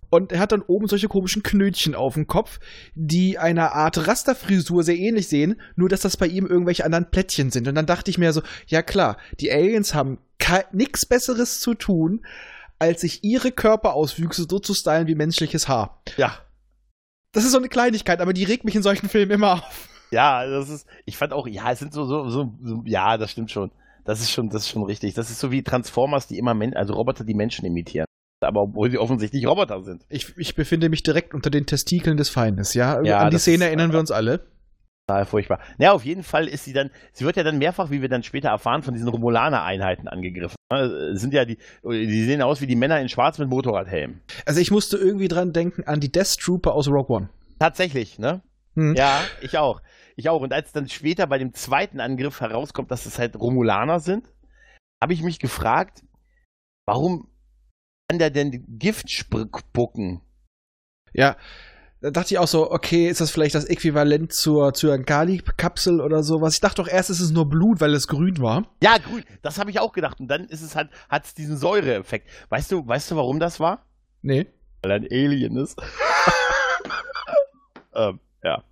Und er hat dann oben solche komischen Knötchen auf dem Kopf, die einer Art Rasterfrisur sehr ähnlich sehen, nur dass das bei ihm irgendwelche anderen Plättchen sind. Und dann dachte ich mir so, ja klar, die Aliens haben nichts Besseres zu tun, als sich ihre Körperauswüchse so zu stylen wie menschliches Haar. Ja. Das ist so eine Kleinigkeit, aber die regt mich in solchen Filmen immer auf. Ja, das ist, ich fand auch, ja, es sind so, so, so, so ja, das stimmt schon. Das ist schon, das ist schon richtig. Das ist so wie Transformers, die immer, Men also Roboter, die Menschen imitieren. Aber obwohl sie offensichtlich Roboter sind. Ich, ich befinde mich direkt unter den Testikeln des Feindes, ja? Ja, An die das Szene erinnern wir uns alle. Total furchtbar. Naja, auf jeden Fall ist sie dann, sie wird ja dann mehrfach, wie wir dann später erfahren, von diesen Romulaner-Einheiten angegriffen. Ne, Sind ja die, die sehen aus wie die Männer in Schwarz mit Motorradhelm. Also ich musste irgendwie dran denken an die Death Trooper aus Rogue One. Tatsächlich, ne? Hm. Ja, ich auch. Ich auch. Und als dann später bei dem zweiten Angriff herauskommt, dass es halt Romulaner sind, habe ich mich gefragt, warum kann der denn Gift spucken? Ja, da dachte ich auch so, okay, ist das vielleicht das Äquivalent zur Zyankali-Kapsel oder sowas? Ich dachte doch erst, es ist nur Blut, weil es grün war. Ja, grün, das habe ich auch gedacht. Und dann ist es halt, hat es diesen Säureeffekt. Weißt du, weißt du, warum das war? Nee. Weil er ein Alien ist. (laughs) ähm, ja.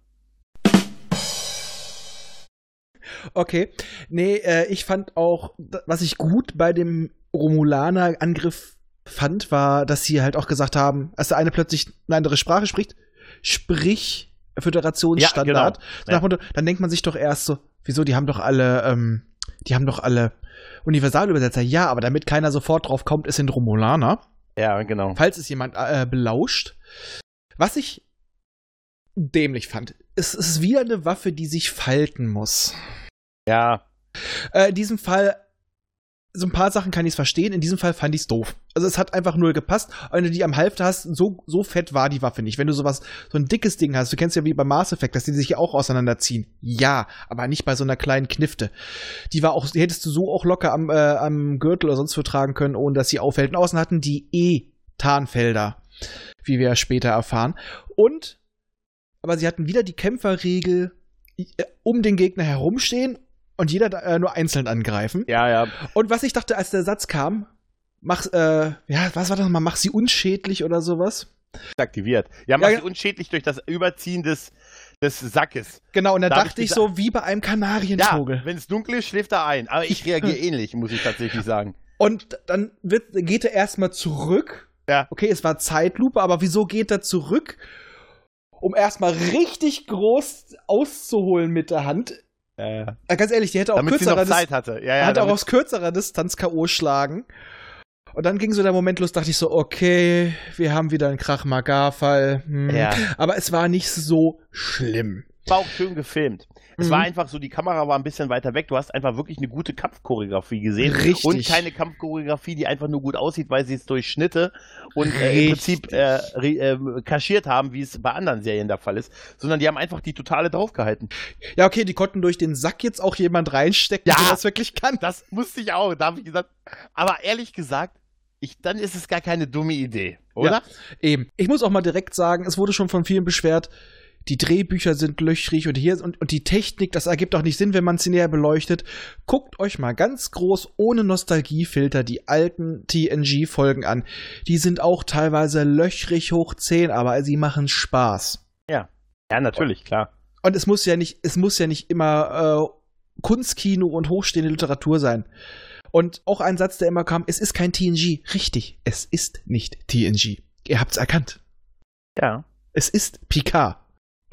Okay. Nee, äh, ich fand auch, was ich gut bei dem Romulaner-Angriff fand, war, dass sie halt auch gesagt haben, als der eine plötzlich eine andere Sprache spricht, sprich Föderationsstandard. Ja, genau. Nach dem Motto, dann denkt man sich doch erst so, wieso, die haben doch alle, ähm, die haben doch alle Universalübersetzer. Ja, aber damit keiner sofort drauf kommt, es sind Romulaner. Ja, genau. falls es jemand äh, belauscht. Was ich dämlich fand, es ist wieder eine Waffe, die sich falten muss. Ja, Äh, in diesem Fall, so ein paar Sachen kann ich es verstehen, in diesem Fall fand ich es doof. Also es hat einfach null gepasst. Und wenn du die am Halfter hast, so, so fett war die Waffe nicht. Wenn du sowas, so ein dickes Ding hast, du kennst ja wie bei Mass Effect, dass die sich ja auch auseinanderziehen. Ja, aber nicht bei so einer kleinen Knifte. Die war auch, die hättest du so auch locker am, äh, am Gürtel oder sonst wo tragen können, ohne dass sie auffällt. Und außen hatten die eh Tarnfelder, wie wir später erfahren. Und, aber sie hatten wieder die Kämpferregel, äh, um den Gegner herumstehen und jeder äh, nur einzeln angreifen. ja, ja. Und was ich dachte, als der Satz kam, mach, äh, ja, was war das nochmal, mach sie unschädlich oder sowas? Aktiviert. Ja, macht Ja, sie unschädlich durch das Überziehen des, des Sackes. Genau, und Da dachte ich so, wie bei einem Ja, Kanarienvogel. wenn es dunkel ist, schläft er ein. Aber ich reagiere ähnlich, muss ich tatsächlich sagen. Und dann wird, geht er erstmal zurück. Ja. Okay, es war Zeitlupe, aber wieso geht er zurück? Um erstmal richtig groß auszuholen mit der Hand. Äh, Äh, ganz ehrlich, die hätte auch damit kürzerer, Zeit hatte. Ja, ja, hat auch aus kürzerer Distanz K.O. schlagen. Und dann ging so der Moment los, dachte ich so, okay, wir haben wieder einen Krach-Magar-Fall. Hm. Ja. Aber es war nicht so schlimm. war auch schön gefilmt. Es Mhm. war einfach so, die Kamera war ein bisschen weiter weg. Du hast einfach wirklich eine gute Kampfchoreografie gesehen. Richtig. Und keine Kampfchoreografie, die einfach nur gut aussieht, weil sie es durch Schnitte und äh, im Prinzip äh, äh, kaschiert haben, wie es bei anderen Serien der Fall ist. Sondern die haben einfach die totale draufgehalten. Ja, okay, die konnten durch den Sack jetzt auch jemand reinstecken, Ja. der das wirklich kann. Das musste ich auch, da habe ich gesagt. Aber ehrlich gesagt, ich, dann ist es gar keine dumme Idee, oder? Ja. Eben. Ich muss auch mal direkt sagen, es wurde schon von vielen beschwert, die Drehbücher sind löchrig und hier und, und die Technik, das ergibt auch nicht Sinn, wenn man sie näher beleuchtet. Guckt euch mal ganz groß ohne Nostalgiefilter die alten TNG-Folgen an. Die sind auch teilweise löchrig hoch 10, aber sie machen Spaß. Ja, natürlich, klar. Und es muss ja nicht, es muss ja nicht immer äh, Kunstkino und hochstehende Literatur sein. Und auch ein Satz, der immer kam, es ist kein TNG. Richtig, es ist nicht TNG. Ihr habt's erkannt. Ja, Es ist Picard.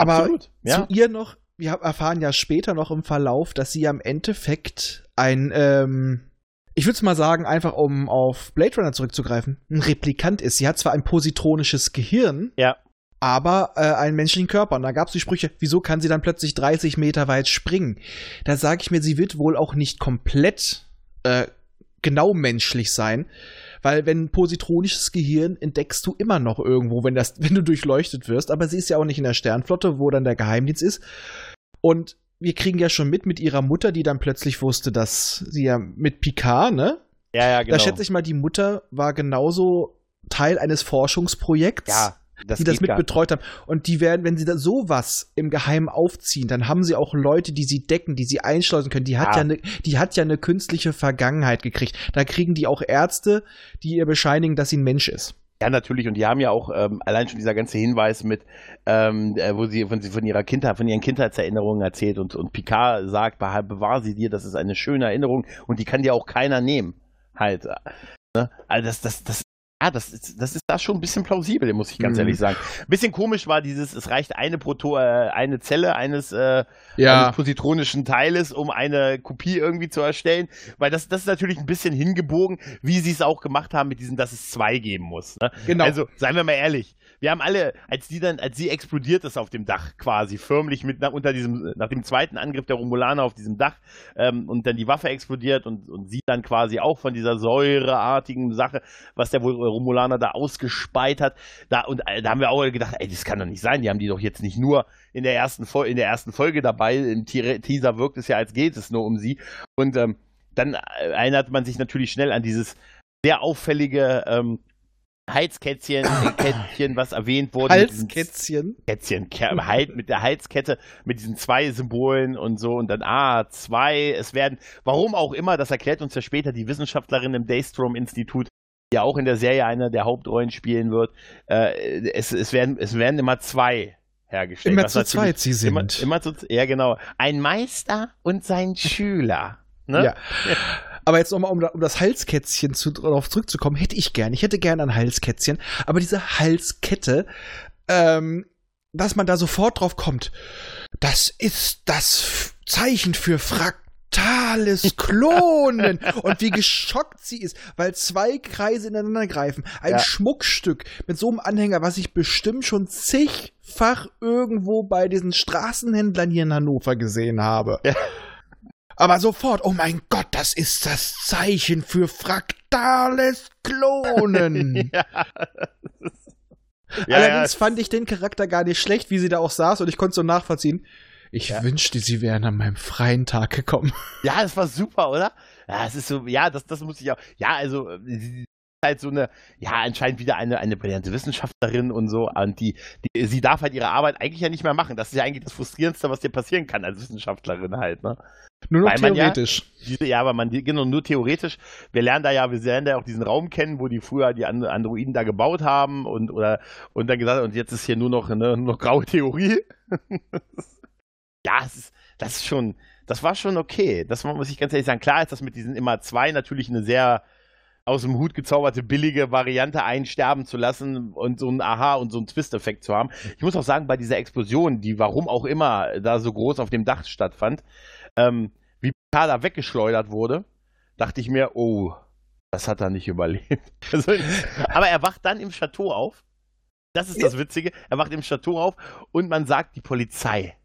Aber absolut. Ja. zu ihr noch, wir erfahren ja später noch im Verlauf, dass sie am Endeffekt ein, ähm, ich würde es mal sagen, einfach um auf Blade Runner zurückzugreifen, ein Replikant ist. Sie hat zwar ein positronisches Gehirn, Ja. aber äh, einen menschlichen Körper. Und da gab es die Sprüche, wieso kann sie dann plötzlich 30 Meter weit springen? Da sage ich mir, sie wird wohl auch nicht komplett äh, genau menschlich sein, Weil wenn positronisches Gehirn entdeckst du immer noch irgendwo, wenn, das, (laughs) wenn du durchleuchtet wirst. Aber sie ist ja auch nicht in der Sternflotte, wo dann der Geheimdienst ist. Und wir kriegen ja schon mit mit ihrer Mutter, die dann plötzlich wusste, dass sie ja mit Picard, ne? Ja, ja, genau. Da schätze ich mal, die Mutter war genauso Teil eines Forschungsprojekts. ja, das die das geht mit gar- betreut haben. Und die werden, wenn sie da sowas im Geheimen aufziehen, dann haben sie auch Leute, die sie decken, die sie einschleusen können. Die hat Ja. ja eine, die hat ja eine künstliche Vergangenheit gekriegt. Da kriegen die auch Ärzte, die ihr bescheinigen, dass sie ein Mensch ist. Ja, natürlich. Und die haben ja auch ähm, allein schon dieser ganze Hinweis mit, ähm, äh, wo sie von, sie von ihrer Kindheit, von ihren Kindheitserinnerungen erzählt und, und Picard sagt, bewahr sie dir, das ist eine schöne Erinnerung und die kann dir auch keiner nehmen. Halt. äh, Ne? Also das, das, das, ja, das ist, das ist da schon ein bisschen plausibel, muss ich ganz Mhm. ehrlich sagen. Ein bisschen komisch war dieses, es reicht eine Proto, äh, eine Zelle eines, äh, eines positronischen Teiles, um eine Kopie irgendwie zu erstellen. Weil das, das ist natürlich ein bisschen hingebogen, wie sie es auch gemacht haben mit diesem, dass es zwei geben muss. Ne? genau. Also, seien wir mal ehrlich. Wir haben alle, als die dann, als sie explodiert ist auf dem Dach quasi, förmlich mit nach, unter diesem, nach dem zweiten Angriff der Romulaner auf diesem Dach ähm, und dann die Waffe explodiert und, und sie dann quasi auch von dieser säureartigen Sache, was der wohl Romulaner da ausgespeit hat, da und äh, da haben wir auch gedacht, ey, das kann doch nicht sein. Die haben die doch jetzt nicht nur in der ersten Fol in der ersten Folge dabei. Im Te- Teaser wirkt es ja, als geht es nur um sie. Und ähm, dann äh, erinnert man sich natürlich schnell an dieses sehr auffällige ähm, Heizkätzchen, (coughs) äh, Kettchen, was erwähnt wurde. Halskätzchen. Kätzchen, halt mit der Halskette, mit diesen zwei Symbolen und so und dann ah, zwei, es werden, warum auch immer, das erklärt uns ja später die Wissenschaftlerin im Daystrom-Institut, die ja auch in der Serie eine der Hauptrollen spielen wird, äh, es, es, werden, es werden immer zwei hergestellt. Immer zu zweit sie sind. Immer, immer zu, ja genau, ein Meister und sein Schüler. Ne? Ja. (laughs) Aber jetzt nochmal, um, um das Halskätzchen zu, darauf zurückzukommen, hätte ich gern. Ich hätte gern ein Halskätzchen. Aber diese Halskette, ähm, dass man da sofort drauf kommt, das ist das Zeichen für fraktales (laughs) Klonen. Und wie geschockt sie ist, weil zwei Kreise ineinander greifen. Ein Ja. Schmuckstück mit so einem Anhänger, was ich bestimmt schon zigfach irgendwo bei diesen Straßenhändlern hier in Hannover gesehen habe. Ja. Aber sofort, oh mein Gott, das ist das Zeichen für fraktales Klonen. (laughs) ja. Ja, Allerdings ja, fand ich den Charakter gar nicht schlecht, wie sie da auch saß und ich konnte so nachvollziehen. Ich Ja. wünschte, sie wären an meinem freien Tag gekommen. Ja, das war super, oder? Ja, es ist so, ja, das, das muss ich auch. Ja, also, äh, halt so eine, ja, anscheinend wieder eine, eine brillante Wissenschaftlerin und so. Und die, die, sie darf halt ihre Arbeit eigentlich ja nicht mehr machen. Das ist ja eigentlich das Frustrierendste, was dir passieren kann als Wissenschaftlerin halt, ne? Nur noch ja- theoretisch. Diese, ja, aber man, genau, nur theoretisch. Wir lernen da ja, wir lernen da ja auch diesen Raum kennen, wo die früher die And- Androiden da gebaut haben und, oder, und dann gesagt, und jetzt ist hier nur noch, ne, nur noch graue Theorie. (laughs) ja, es ist, das ist schon, das war schon okay. Das muss ich ganz ehrlich sagen. Klar ist das mit diesen immer zwei natürlich eine sehr aus dem Hut gezauberte billige Variante einsterben zu lassen und so ein Aha und so einen Twist-Effekt zu haben. Ich muss auch sagen, bei dieser Explosion, die warum auch immer da so groß auf dem Dach stattfand, ähm, wie Picard weggeschleudert wurde, dachte ich mir, oh, das hat er nicht überlebt. (laughs) Also, aber er wacht dann im Chateau auf. Das ist das Witzige. Er wacht im Chateau auf und man sagt die Polizei.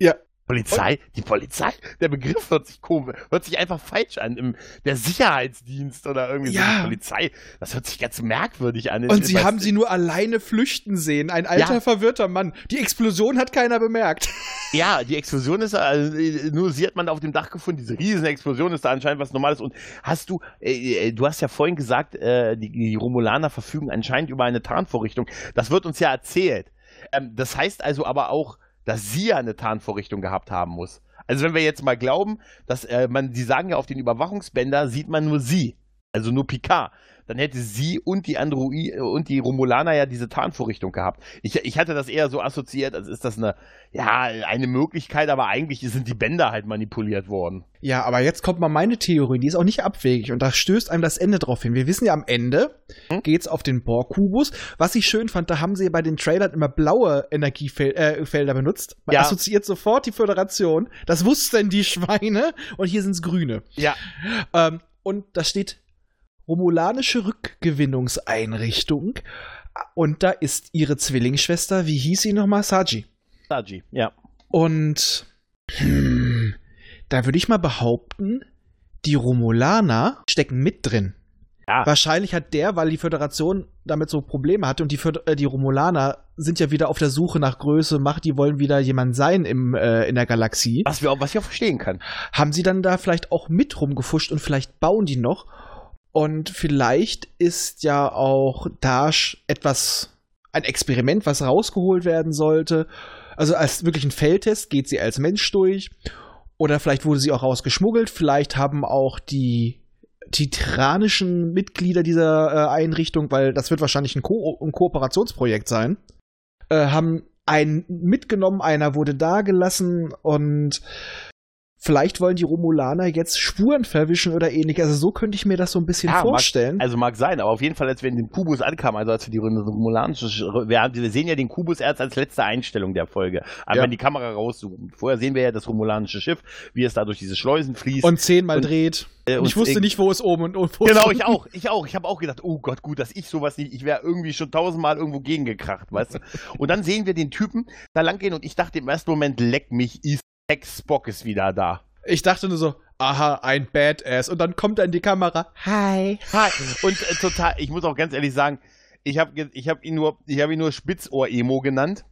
Ja. Polizei? Die Polizei? Der Begriff hört sich komisch, hört sich einfach falsch an. Im, der Sicherheitsdienst oder irgendwie so Ja. die Polizei. Das hört sich ganz merkwürdig an. Und sie haben sie nur alleine flüchten sehen. Ein alter, Ja. verwirrter Mann. Die Explosion hat keiner bemerkt. (laughs) Ja, die Explosion ist, also, nur sie hat man auf dem Dach gefunden. Diese riesen Explosion ist da anscheinend was Normales. Und hast du, äh, äh, du hast ja vorhin gesagt, äh, die, die Romulaner verfügen anscheinend über eine Tarnvorrichtung. Das wird uns ja erzählt. Ähm, das heißt also aber auch, dass sie ja eine Tarnvorrichtung gehabt haben muss. Also wenn wir jetzt mal glauben, dass äh, man, die sagen ja auf den Überwachungsbänder sieht man nur sie, also nur Picard. Dann hätte sie und die Android und die Romulaner ja diese Tarnvorrichtung gehabt. Ich, ich hatte das eher so assoziiert, als ist das eine, ja, eine Möglichkeit, aber eigentlich sind die Bänder halt manipuliert worden. Ja, aber jetzt kommt mal meine Theorie, die ist auch nicht abwegig und da stößt einem das Ende drauf hin. Wir wissen ja am Ende Hm? geht's auf den Borg-Kubus. Was ich schön fand, da haben sie bei den Trailern immer blaue Energiefelder äh, benutzt. Man Ja. assoziiert sofort die Föderation. Das wussten die Schweine und hier sind's grüne. Ja. Ähm, und da steht Romulanische Rückgewinnungseinrichtung. Und da ist ihre Zwillingsschwester, wie hieß sie nochmal? Saji. Saji, ja. Und hm, da würde ich mal behaupten, die Romulaner stecken mit drin. Ja. Wahrscheinlich hat der, weil die Föderation damit so Probleme hatte und die, Föder äh, die Romulaner sind ja wieder auf der Suche nach Größe, Macht, die wollen wieder jemand sein im, äh, in der Galaxie. Was, wir auch, was ich auch verstehen kann. Haben sie dann da vielleicht auch mit rumgefuscht und vielleicht bauen die noch? Und vielleicht ist ja auch Dash etwas, ein Experiment, was rausgeholt werden sollte. Also als wirklich ein Feldtest geht sie als Mensch durch. Oder vielleicht wurde sie auch rausgeschmuggelt. Vielleicht haben auch die titranischen Mitglieder dieser äh, Einrichtung, weil das wird wahrscheinlich ein, Ko ein Kooperationsprojekt sein, äh, haben einen mitgenommen, einer wurde da gelassen und vielleicht wollen die Romulaner jetzt Spuren verwischen oder ähnliches. Also so könnte ich mir das so ein bisschen Ja, vorstellen. Mag, also mag sein, aber auf jeden Fall, als wir in den Kubus ankamen, also als wir die Romulanische, wir, haben, wir sehen ja den Kubus erst als letzte Einstellung der Folge. Aber Ja. wenn die Kamera rauszoomt. Vorher sehen wir ja das romulanische Schiff, wie es da durch diese Schleusen fließt. und zehnmal und- dreht. äh, Und ich wusste nicht, wo es oben und, und wo Genau, ich auch, ich auch. Ich habe auch gedacht, oh Gott, gut, dass ich sowas nicht, ich wäre irgendwie schon tausendmal irgendwo gegengekracht, weißt du. Und dann sehen wir den Typen da langgehen und ich dachte im ersten Moment, leck mich, ist Ex Spock ist wieder da. Ich dachte nur so, aha, ein Badass. Und dann kommt er in die Kamera. Hi. Hi. Und äh, total, ich muss auch ganz ehrlich sagen, ich habe ich hab ihn nur, ich ihn nur Spitzohr-Emo genannt,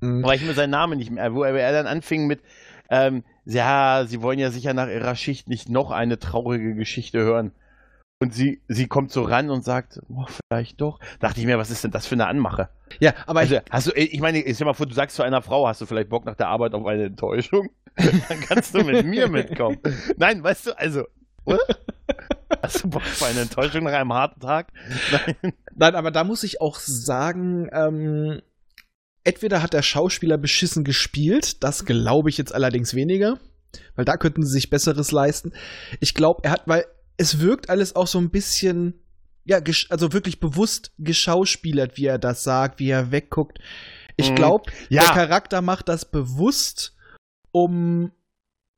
Mhm. weil ich mir seinen Namen nicht mehr, wo er, dann anfing mit, ähm, ja, sie wollen ja sicher nach ihrer Schicht nicht noch eine traurige Geschichte hören. Und sie, sie kommt so ran und sagt, oh, vielleicht doch. Dachte ich mir, was ist denn das für eine Anmache? Ja, aber Also, hast du, ich meine, ich stell mal vor, du sagst zu einer Frau, hast du vielleicht Bock nach der Arbeit auf eine Enttäuschung? (laughs) Dann kannst du mit mir mitkommen. Nein, weißt du, also, oder? (laughs) Hast du Bock auf eine Enttäuschung nach einem harten Tag? Nein. Nein, aber da muss ich auch sagen, ähm, entweder hat der Schauspieler beschissen gespielt, das glaube ich jetzt allerdings weniger, weil da könnten sie sich Besseres leisten. Ich glaube, er hat, weil es wirkt alles auch so ein bisschen, ja, also wirklich bewusst geschauspielert, wie er das sagt, wie er wegguckt. Ich Mhm. glaube, Ja. der Charakter macht das bewusst, um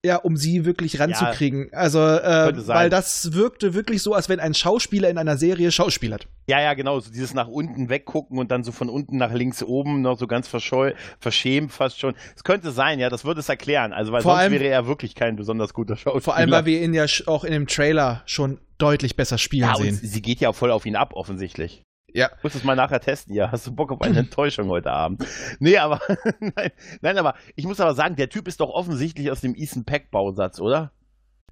ja, um sie wirklich ranzukriegen. also, äh, weil das wirkte wirklich so, als wenn ein Schauspieler in einer Serie schauspielert. Ja, ja, genau, so dieses nach unten weggucken und dann so von unten nach links oben noch so ganz verschämt fast schon. Es könnte sein, ja, das würde es erklären. Also, weil Vor sonst allem- wäre er wirklich kein besonders guter Schauspieler. Vor allem, weil wir ihn ja auch in dem Trailer schon deutlich besser spielen ja, sehen. sie geht ja voll auf ihn ab, offensichtlich. Ja. Muss das mal nachher testen. Ja, hast du Bock auf eine (laughs) Enttäuschung heute Abend? Nee, aber (laughs) nein, nein, aber ich muss aber sagen, der Typ ist doch offensichtlich aus dem Ethan Peck Bausatz, oder?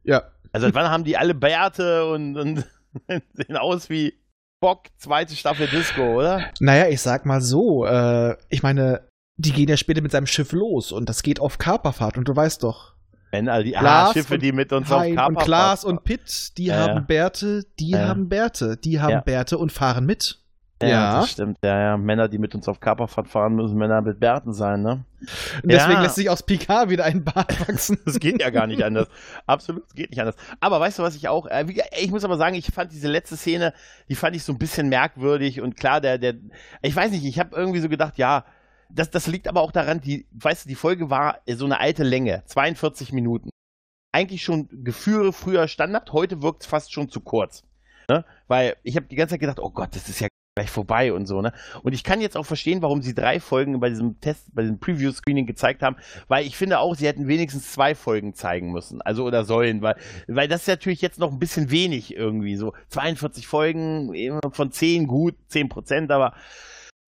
Ja. Also seit wann haben die alle Bärte und, und (laughs) sehen aus wie Bock, zweite Staffel Disco, oder? Naja, ich sag mal so, äh, ich meine, die gehen ja später mit seinem Schiff los und das geht auf Kaperfahrt und du weißt doch. Wenn all die ah, Schiffe, die mit uns Hein auf Kaper und Klaas und Pitt, die Ja, haben. Bärte, die ja. haben Bärte, die haben Ja. Bärte und fahren mit. Ja, Ja. das stimmt. Ja, ja. Männer, die mit uns auf Kaperfahrt fahren, müssen Männer mit Bärten sein, ne? Deswegen Ja. lässt sich aus Picard wieder ein Bart (laughs) wachsen. Das geht ja gar nicht anders. Absolut, es geht nicht anders. Aber weißt du, was ich auch, äh, ich muss aber sagen, ich fand diese letzte Szene, die fand ich so ein bisschen merkwürdig und klar, der, der, ich weiß nicht, ich habe irgendwie so gedacht, ja, das, das liegt aber auch daran, die, weißt du, die Folge war so eine alte Länge, 42 Minuten. Eigentlich schon Gefühle früher Standard, heute wirkt es fast schon zu kurz. Ne? Weil ich habe die ganze Zeit gedacht, oh Gott, das ist ja gleich vorbei und so, ne? Und ich kann jetzt auch verstehen, warum sie drei Folgen bei diesem Test, bei diesem Preview-Screening gezeigt haben, weil ich finde auch, sie hätten wenigstens zwei Folgen zeigen müssen, also oder sollen, weil, weil das ist natürlich jetzt noch ein bisschen wenig irgendwie, so 42 Folgen, von 10 gut, 10 Prozent, aber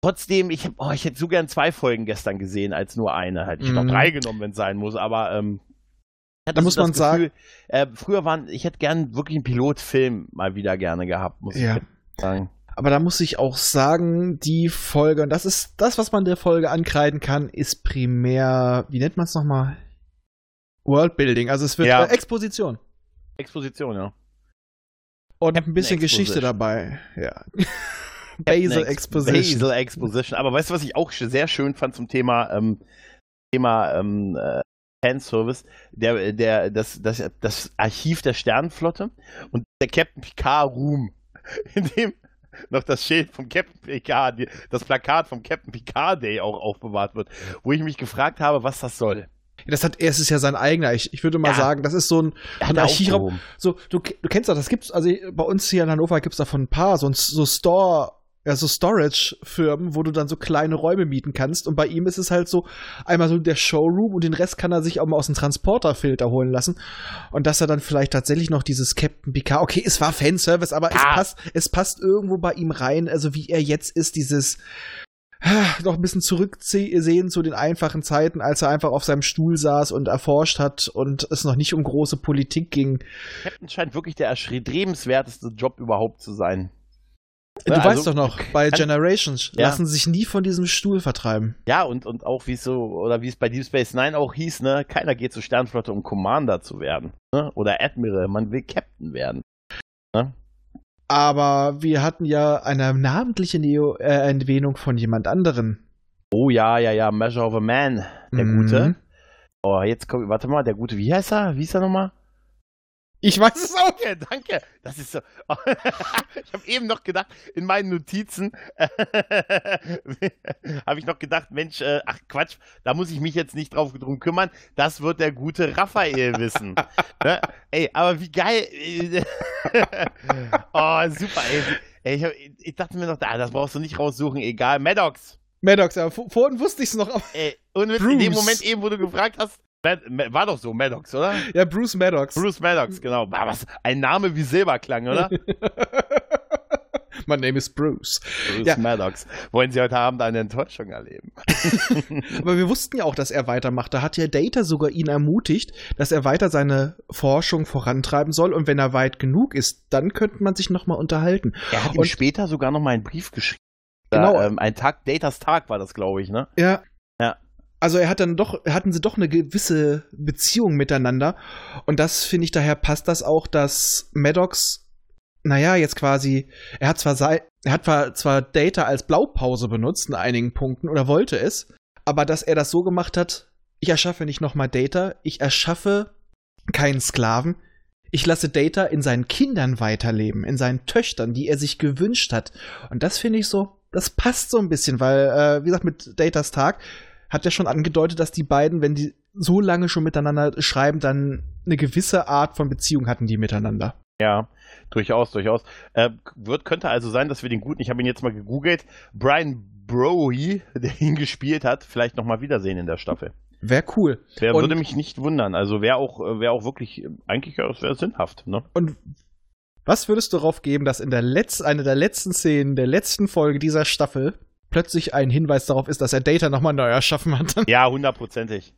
trotzdem, ich, oh, ich hätte so gern zwei Folgen gestern gesehen, als nur eine halt. Ich hätte Mhm. noch drei genommen, wenn es sein muss, aber ähm, Da muss das man sagen- äh, früher waren, ich hätte gern wirklich einen Pilotfilm mal wieder gerne gehabt, muss Ja. ich sagen. Aber da muss ich auch sagen, die Folge, und das ist das, was man der Folge ankreiden kann, ist primär, wie nennt man es nochmal? Worldbuilding. Also es wird Ja. äh, Exposition. Exposition, ja. Und Captain ein bisschen Geschichte dabei. Ja. (laughs) Basel Ex- Exposition. Basel Exposition. Aber weißt du, was ich auch sehr schön fand zum Thema, ähm, Thema ähm, äh, Fanservice? Der, der, das, das, das Archiv der Sternenflotte und der Captain Picard Room, (laughs) in dem noch das Schild vom Captain Picard, das Plakat vom Captain Picard Day auch aufbewahrt wird, wo ich mich gefragt habe, was das soll. Das hat, es ist ja sein eigener. Ich, ich würde mal Ja. sagen, das ist so ein, ein Archivraum. So, du, du kennst das, das gibt's, also bei uns hier in Hannover gibt's davon ein paar, so ein so Store, ja, so Storage-Firmen, wo du dann so kleine Räume mieten kannst. Und bei ihm ist es halt so, einmal so der Showroom und den Rest kann er sich auch mal aus dem Transporterfilter holen lassen. Und dass er dann vielleicht tatsächlich noch dieses Captain Picard, okay, es war Fanservice, aber es Ah. passt, es passt irgendwo bei ihm rein, also wie er jetzt ist, dieses ah, noch ein bisschen zurücksehen zu den einfachen Zeiten, als er einfach auf seinem Stuhl saß und erforscht hat und es noch nicht um große Politik ging. Captain scheint wirklich der erstrebenswerteste Job überhaupt zu sein. Du Ja, weißt also, doch noch, bei Generations Ja. lassen sich nie von diesem Stuhl vertreiben. Ja, und, und auch wie es so, oder wie es bei Deep Space Nine auch hieß, ne, keiner geht zur Sternflotte, um Commander zu werden. Ne? Oder Admiral, man will Captain werden. Aber wir hatten ja eine namentliche Neo äh, Erwähnung von jemand anderen. Oh ja, ja, ja, Measure of a Man, der Mhm. Gute. Oh, jetzt kommt, warte mal, der Gute, wie heißt er? Wie ist er nochmal? Ich weiß es auch. Danke, danke. Das ist so. (laughs) ich habe eben noch gedacht, in meinen Notizen (laughs) habe ich noch gedacht, Mensch, äh, ach Quatsch, da muss ich mich jetzt nicht drauf drum kümmern. Das wird der gute Raphael wissen. (laughs) ne? Ey, aber wie geil. oh, super, ey. ey ich, hab, ich dachte mir noch, ah, das brauchst du nicht raussuchen, egal. Maddox. Maddox, aber vor- vorhin wusste ich es noch. Ey, und in dem Bruce. Moment eben, wo du gefragt hast, Mad, war doch so, Maddox, oder? (laughs) Ja, Bruce Maddox. Bruce Maddox, genau. Ah, Was, ein Name wie Silberklang, oder? (laughs) My name is Bruce. Bruce Ja. Maddox. Wollen Sie heute Abend eine Enttäuschung erleben? (laughs) Aber wir wussten ja auch, dass er weitermacht. Da hat ja Data sogar ihn ermutigt, dass er weiter seine Forschung vorantreiben soll. Und wenn er weit genug ist, dann könnte man sich nochmal unterhalten. Er hat ihm Und- später sogar noch mal einen Brief geschrieben. Genau. Da, ähm, ein Tag, Datas Tag war das, glaube ich, ne? Ja. Also er hat dann doch, hatten sie doch eine gewisse Beziehung miteinander. Und das finde ich daher passt das auch, dass Maddox, naja, jetzt quasi, er hat zwar sei, er hat zwar Data als Blaupause benutzt in einigen Punkten oder wollte es, aber dass er das so gemacht hat, ich erschaffe nicht nochmal Data, ich erschaffe keinen Sklaven, ich lasse Data in seinen Kindern weiterleben, in seinen Töchtern, die er sich gewünscht hat. Und das finde ich so, das passt so ein bisschen, weil, äh, wie gesagt, mit Datas Tag hat er schon angedeutet, dass die beiden, wenn die so lange schon miteinander schreiben, dann eine gewisse Art von Beziehung hatten die miteinander. Ja, durchaus, durchaus. Äh, wird, könnte also sein, dass wir den guten, ich habe ihn jetzt mal gegoogelt, Brian Broey, (laughs) der ihn gespielt hat, vielleicht nochmal wiedersehen in der Staffel. Wäre cool. Wer Und- würde mich nicht wundern. Also wäre auch, äh, wäre auch wirklich, äh, eigentlich ja, es wäre sinnhaft, ne? Und was würdest du darauf geben, dass in der letzten, eine der letzten Szenen der letzten Folge dieser Staffel plötzlich ein Hinweis darauf ist, dass er Data nochmal neu erschaffen hat? (laughs) Ja, hundertprozentig.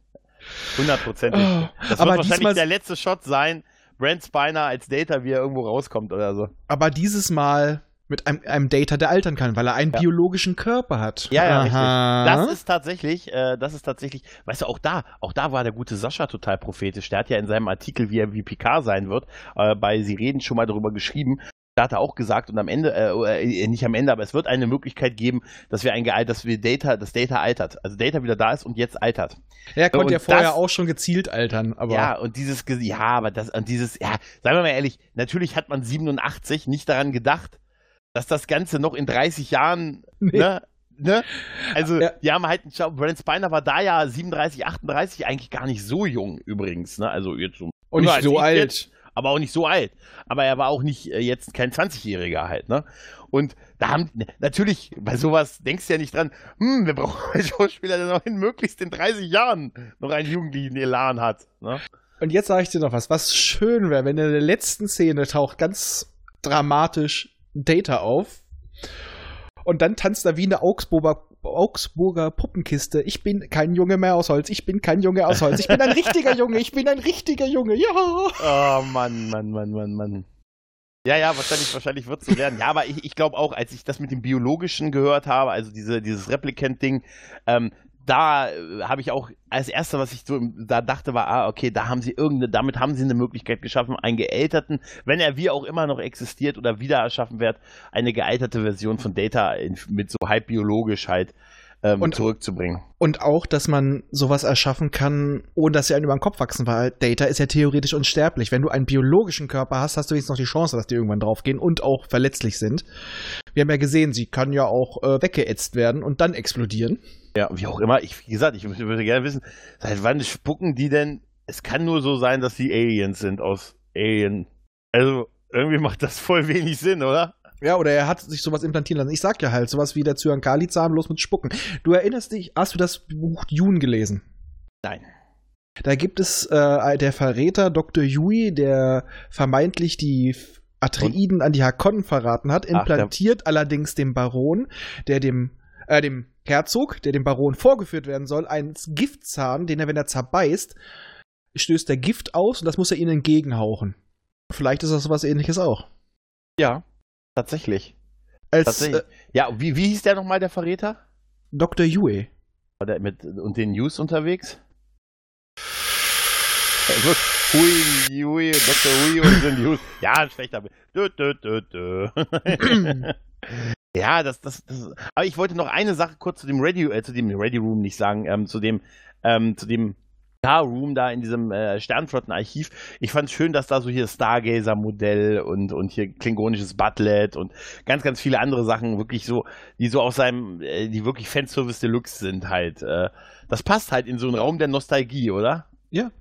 Hundertprozentig. Oh, das wird aber wahrscheinlich diesmal- der letzte Shot sein, Brent Spiner als Data, wie er irgendwo rauskommt oder so. Aber dieses Mal mit einem, einem Data, der altern kann, weil er einen Ja. biologischen Körper hat. Ja, ja, Aha. richtig. Das ist tatsächlich, äh, das ist tatsächlich, weißt du, auch da, auch da war der gute Sascha total prophetisch. Der hat ja in seinem Artikel, wie er wie Picard sein wird, äh, bei Sie reden schon mal darüber geschrieben. Da hat er auch gesagt und am Ende, äh, äh, nicht am Ende, aber es wird eine Möglichkeit geben, dass wir ein dass wir Data, das Data altert, also Data wieder da ist und jetzt altert. Er konnte Und ja vorher das- auch schon gezielt altern, aber ja, und dieses, ja, aber das, und dieses, ja, seien wir mal ehrlich, natürlich hat man 87 nicht daran gedacht, dass das Ganze noch in 30 Jahren, Nee. ne, ne? Also, Ja. die haben halt, Brent Spiner war da ja 37, 38, eigentlich gar nicht so jung übrigens, ne? Also jetzt so, und nicht so alt. jetzt, aber auch nicht so alt. Aber er war auch nicht äh, jetzt kein 20-Jähriger halt, ne? Und da haben, natürlich, bei sowas denkst du ja nicht dran, hm, wir brauchen (laughs) einen Schauspieler, der noch in möglichst in 30 Jahren noch einen jugendlichen Elan hat, ne? Und jetzt sage ich dir noch was, was schön wäre, wenn in der letzten Szene taucht ganz dramatisch Data auf und dann tanzt er wie eine Augsburger, Augsburger Puppenkiste. Ich bin kein Junge mehr aus Holz, ich bin kein Junge aus Holz, ich bin ein richtiger Junge, ich bin ein richtiger Junge, ja. Oh Mann, Mann, Mann, Mann, Mann. Ja, ja, wahrscheinlich, wahrscheinlich wird es so werden. Ja, aber ich, ich glaube auch, als ich das mit dem Biologischen gehört habe, also diese, dieses Replicant-Ding, ähm, da äh, habe ich auch als erste, was ich so da dachte, war, ah, okay, da haben sie irgendeine, damit haben sie eine Möglichkeit geschaffen, einen geälterten, wenn er wie auch immer noch existiert oder wieder erschaffen wird, eine gealterte Version von Data in, mit so halb biologisch halt ähm, Und- zurückzubringen. Und auch, dass man sowas erschaffen kann, ohne dass sie einem über den Kopf wachsen, weil Data ist ja theoretisch unsterblich. Wenn du einen biologischen Körper hast, hast du jetzt noch die Chance, dass die irgendwann draufgehen und auch verletzlich sind. Wir haben ja gesehen, sie kann ja auch äh, weggeätzt werden und dann explodieren. Ja, wie auch immer. Ich, wie gesagt, ich würde gerne wissen, seit wann spucken die denn? Es kann nur so sein, dass die Aliens sind aus Alien. Also, irgendwie macht das voll wenig Sinn, oder? Ja, oder er hat sich sowas implantieren lassen. Ich sag ja halt, sowas wie der Zyankali-Zahn bloß mit Spucken. Du erinnerst dich, hast du das Buch June gelesen? Nein. Da gibt es äh, der Verräter Dr. Yui, der vermeintlich die Atreiden an die Hakonnen verraten hat, implantiert Ach, allerdings dem Baron, der dem, äh, dem Herzog, der dem Baron vorgeführt werden soll, einen Giftzahn, den er, wenn er zerbeißt, stößt der Gift aus und das muss er ihnen entgegenhauchen. Vielleicht ist das sowas ähnliches auch. Ja, tatsächlich. Als, tatsächlich. Äh, ja, wie, wie hieß der nochmal, der Verräter? Dr. Yue. War der mit und den News unterwegs? Hui, Hui, Dr. Hui und den News. Ja, ein schlechter. Dö, dö, dö, dö. (clears throat) ja, das, das, das. Aber ich wollte noch eine Sache kurz zu dem Ready, äh, zu dem Ready Room nicht sagen, ähm, zu dem, ähm, zu dem Star-Room da in diesem äh, Sternflottenarchiv. Ich fand es schön, dass da so hier Stargazer-Modell und, und hier klingonisches Butlet und ganz, ganz viele andere Sachen wirklich so, die so aus seinem, äh, die wirklich Fanservice Deluxe sind halt. Äh, das passt halt in so einen Raum der Nostalgie, oder? Ja.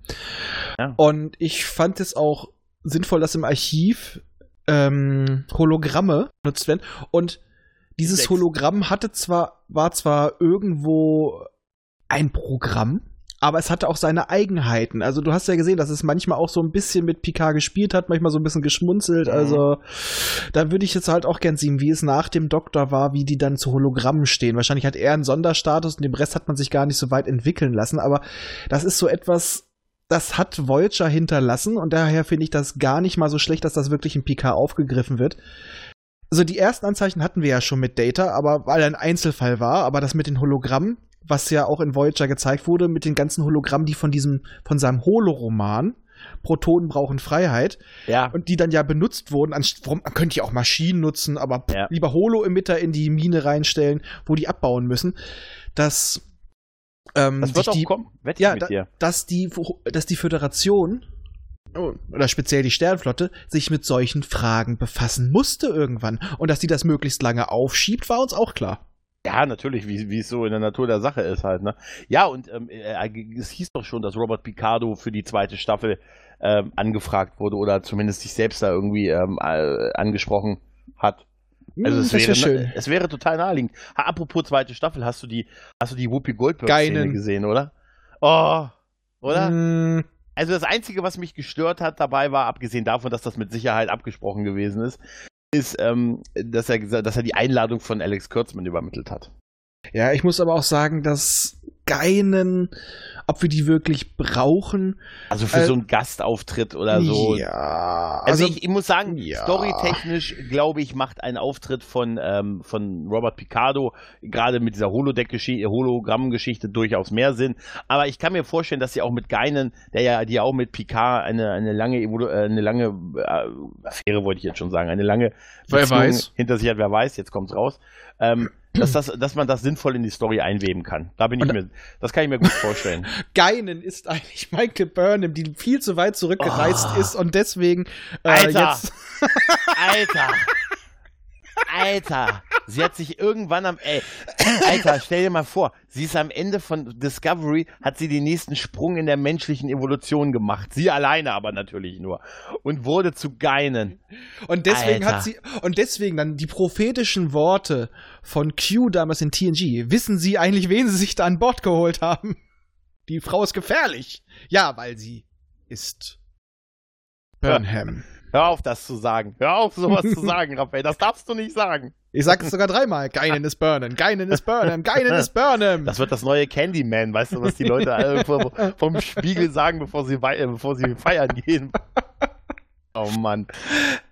ja. Und ich fand es auch sinnvoll, dass im Archiv ähm, Hologramme benutzt werden. Und dieses Sechs. Hologramm hatte zwar, war zwar irgendwo ein Programm, aber es hatte auch seine Eigenheiten. Also du hast ja gesehen, dass es manchmal auch so ein bisschen mit Picard gespielt hat, manchmal so ein bisschen geschmunzelt. Mhm. Also da würde ich jetzt halt auch gern sehen, wie es nach dem Doktor war, wie die dann zu Hologrammen stehen. Wahrscheinlich hat er einen Sonderstatus und dem Rest hat man sich gar nicht so weit entwickeln lassen. Aber das ist so etwas, das hat Voyager hinterlassen und daher finde ich das gar nicht mal so schlecht, dass das wirklich in Picard aufgegriffen wird. Also die ersten Anzeichen hatten wir ja schon mit Data, aber weil er ein Einzelfall war, aber das mit den Hologrammen was ja auch in Voyager gezeigt wurde, mit den ganzen Hologrammen, die von diesem, von seinem Holoroman, Protonen brauchen Freiheit. Ja. Und die dann ja benutzt wurden. Man könnte ja auch Maschinen nutzen, aber ja. lieber Holo-Emitter in die Mine reinstellen, wo die abbauen müssen. Dass, ähm, das wird auch die, kommen. Wette ja, da, dass die, dass die Föderation oh, oder speziell die Sternflotte sich mit solchen Fragen befassen musste irgendwann. Und dass die das möglichst lange aufschiebt, war uns auch klar. Ja, natürlich, wie, es so in der Natur der Sache ist halt, ne? Ja, und ähm, äh, äh, es hieß doch schon, dass Robert Picardo für die zweite Staffel ähm, angefragt wurde oder zumindest sich selbst da irgendwie ähm, äh, angesprochen hat. Also hm, es, wäre, schön. es wäre total naheliegend. Apropos zweite Staffel, hast du die, hast du die Whoopi Goldberg-Szene gesehen, oder? Oh, oder? Mm. Also das Einzige, was mich gestört hat dabei war, abgesehen davon, dass das mit Sicherheit abgesprochen gewesen ist, ist, ähm, dass, er, dass er die Einladung von Alex Kurtzman übermittelt hat. Ja, ich muss aber auch sagen, dass Geinen, ob wir die wirklich brauchen. Also für äh, so einen Gastauftritt oder so. Ja. Also, also ich, ich, muss sagen, ja. storytechnisch, glaube ich, macht ein Auftritt von, ähm, von Robert Picardo, gerade mit dieser Holodeck-Geschichte, Hologramm-Geschichte durchaus mehr Sinn. Aber ich kann mir vorstellen, dass sie auch mit Geinen, der ja, die auch mit Picard eine, eine lange, äh, eine lange äh, Affäre, wollte ich jetzt schon sagen, eine lange Beziehung hinter sich hat, wer weiß, jetzt kommt's raus. Ähm, dass, das, dass man das sinnvoll in die Story einweben kann. Da bin ich mir, das kann ich mir gut vorstellen. (laughs) Geinen ist eigentlich Michael Burnham, die viel zu weit zurückgereist oh. ist und deswegen äh, Alter. jetzt. Alter! (laughs) Alter, sie hat sich irgendwann am, ey, Alter, stell dir mal vor, sie ist am Ende von Discovery, hat sie den nächsten Sprung in der menschlichen Evolution gemacht. Sie alleine aber natürlich nur. Und wurde zu Geinen. Und deswegen Alter. hat sie, und deswegen dann die prophetischen Worte von Q damals in TNG. Wissen Sie eigentlich, wen Sie sich da an Bord geholt haben? Die Frau ist gefährlich. Ja, weil sie ist Burnham. Ja. Hör auf, das zu sagen. Hör auf, sowas zu (laughs) sagen, Raphael. Das darfst du nicht sagen. Ich sag es sogar dreimal. Geinen ist Burnen, Geinen ist Burnen, Geinen ist Burnen. Das wird das neue Candyman. Weißt du, was die Leute alle vom Spiegel sagen, bevor sie, äh, bevor sie feiern gehen? Oh Mann.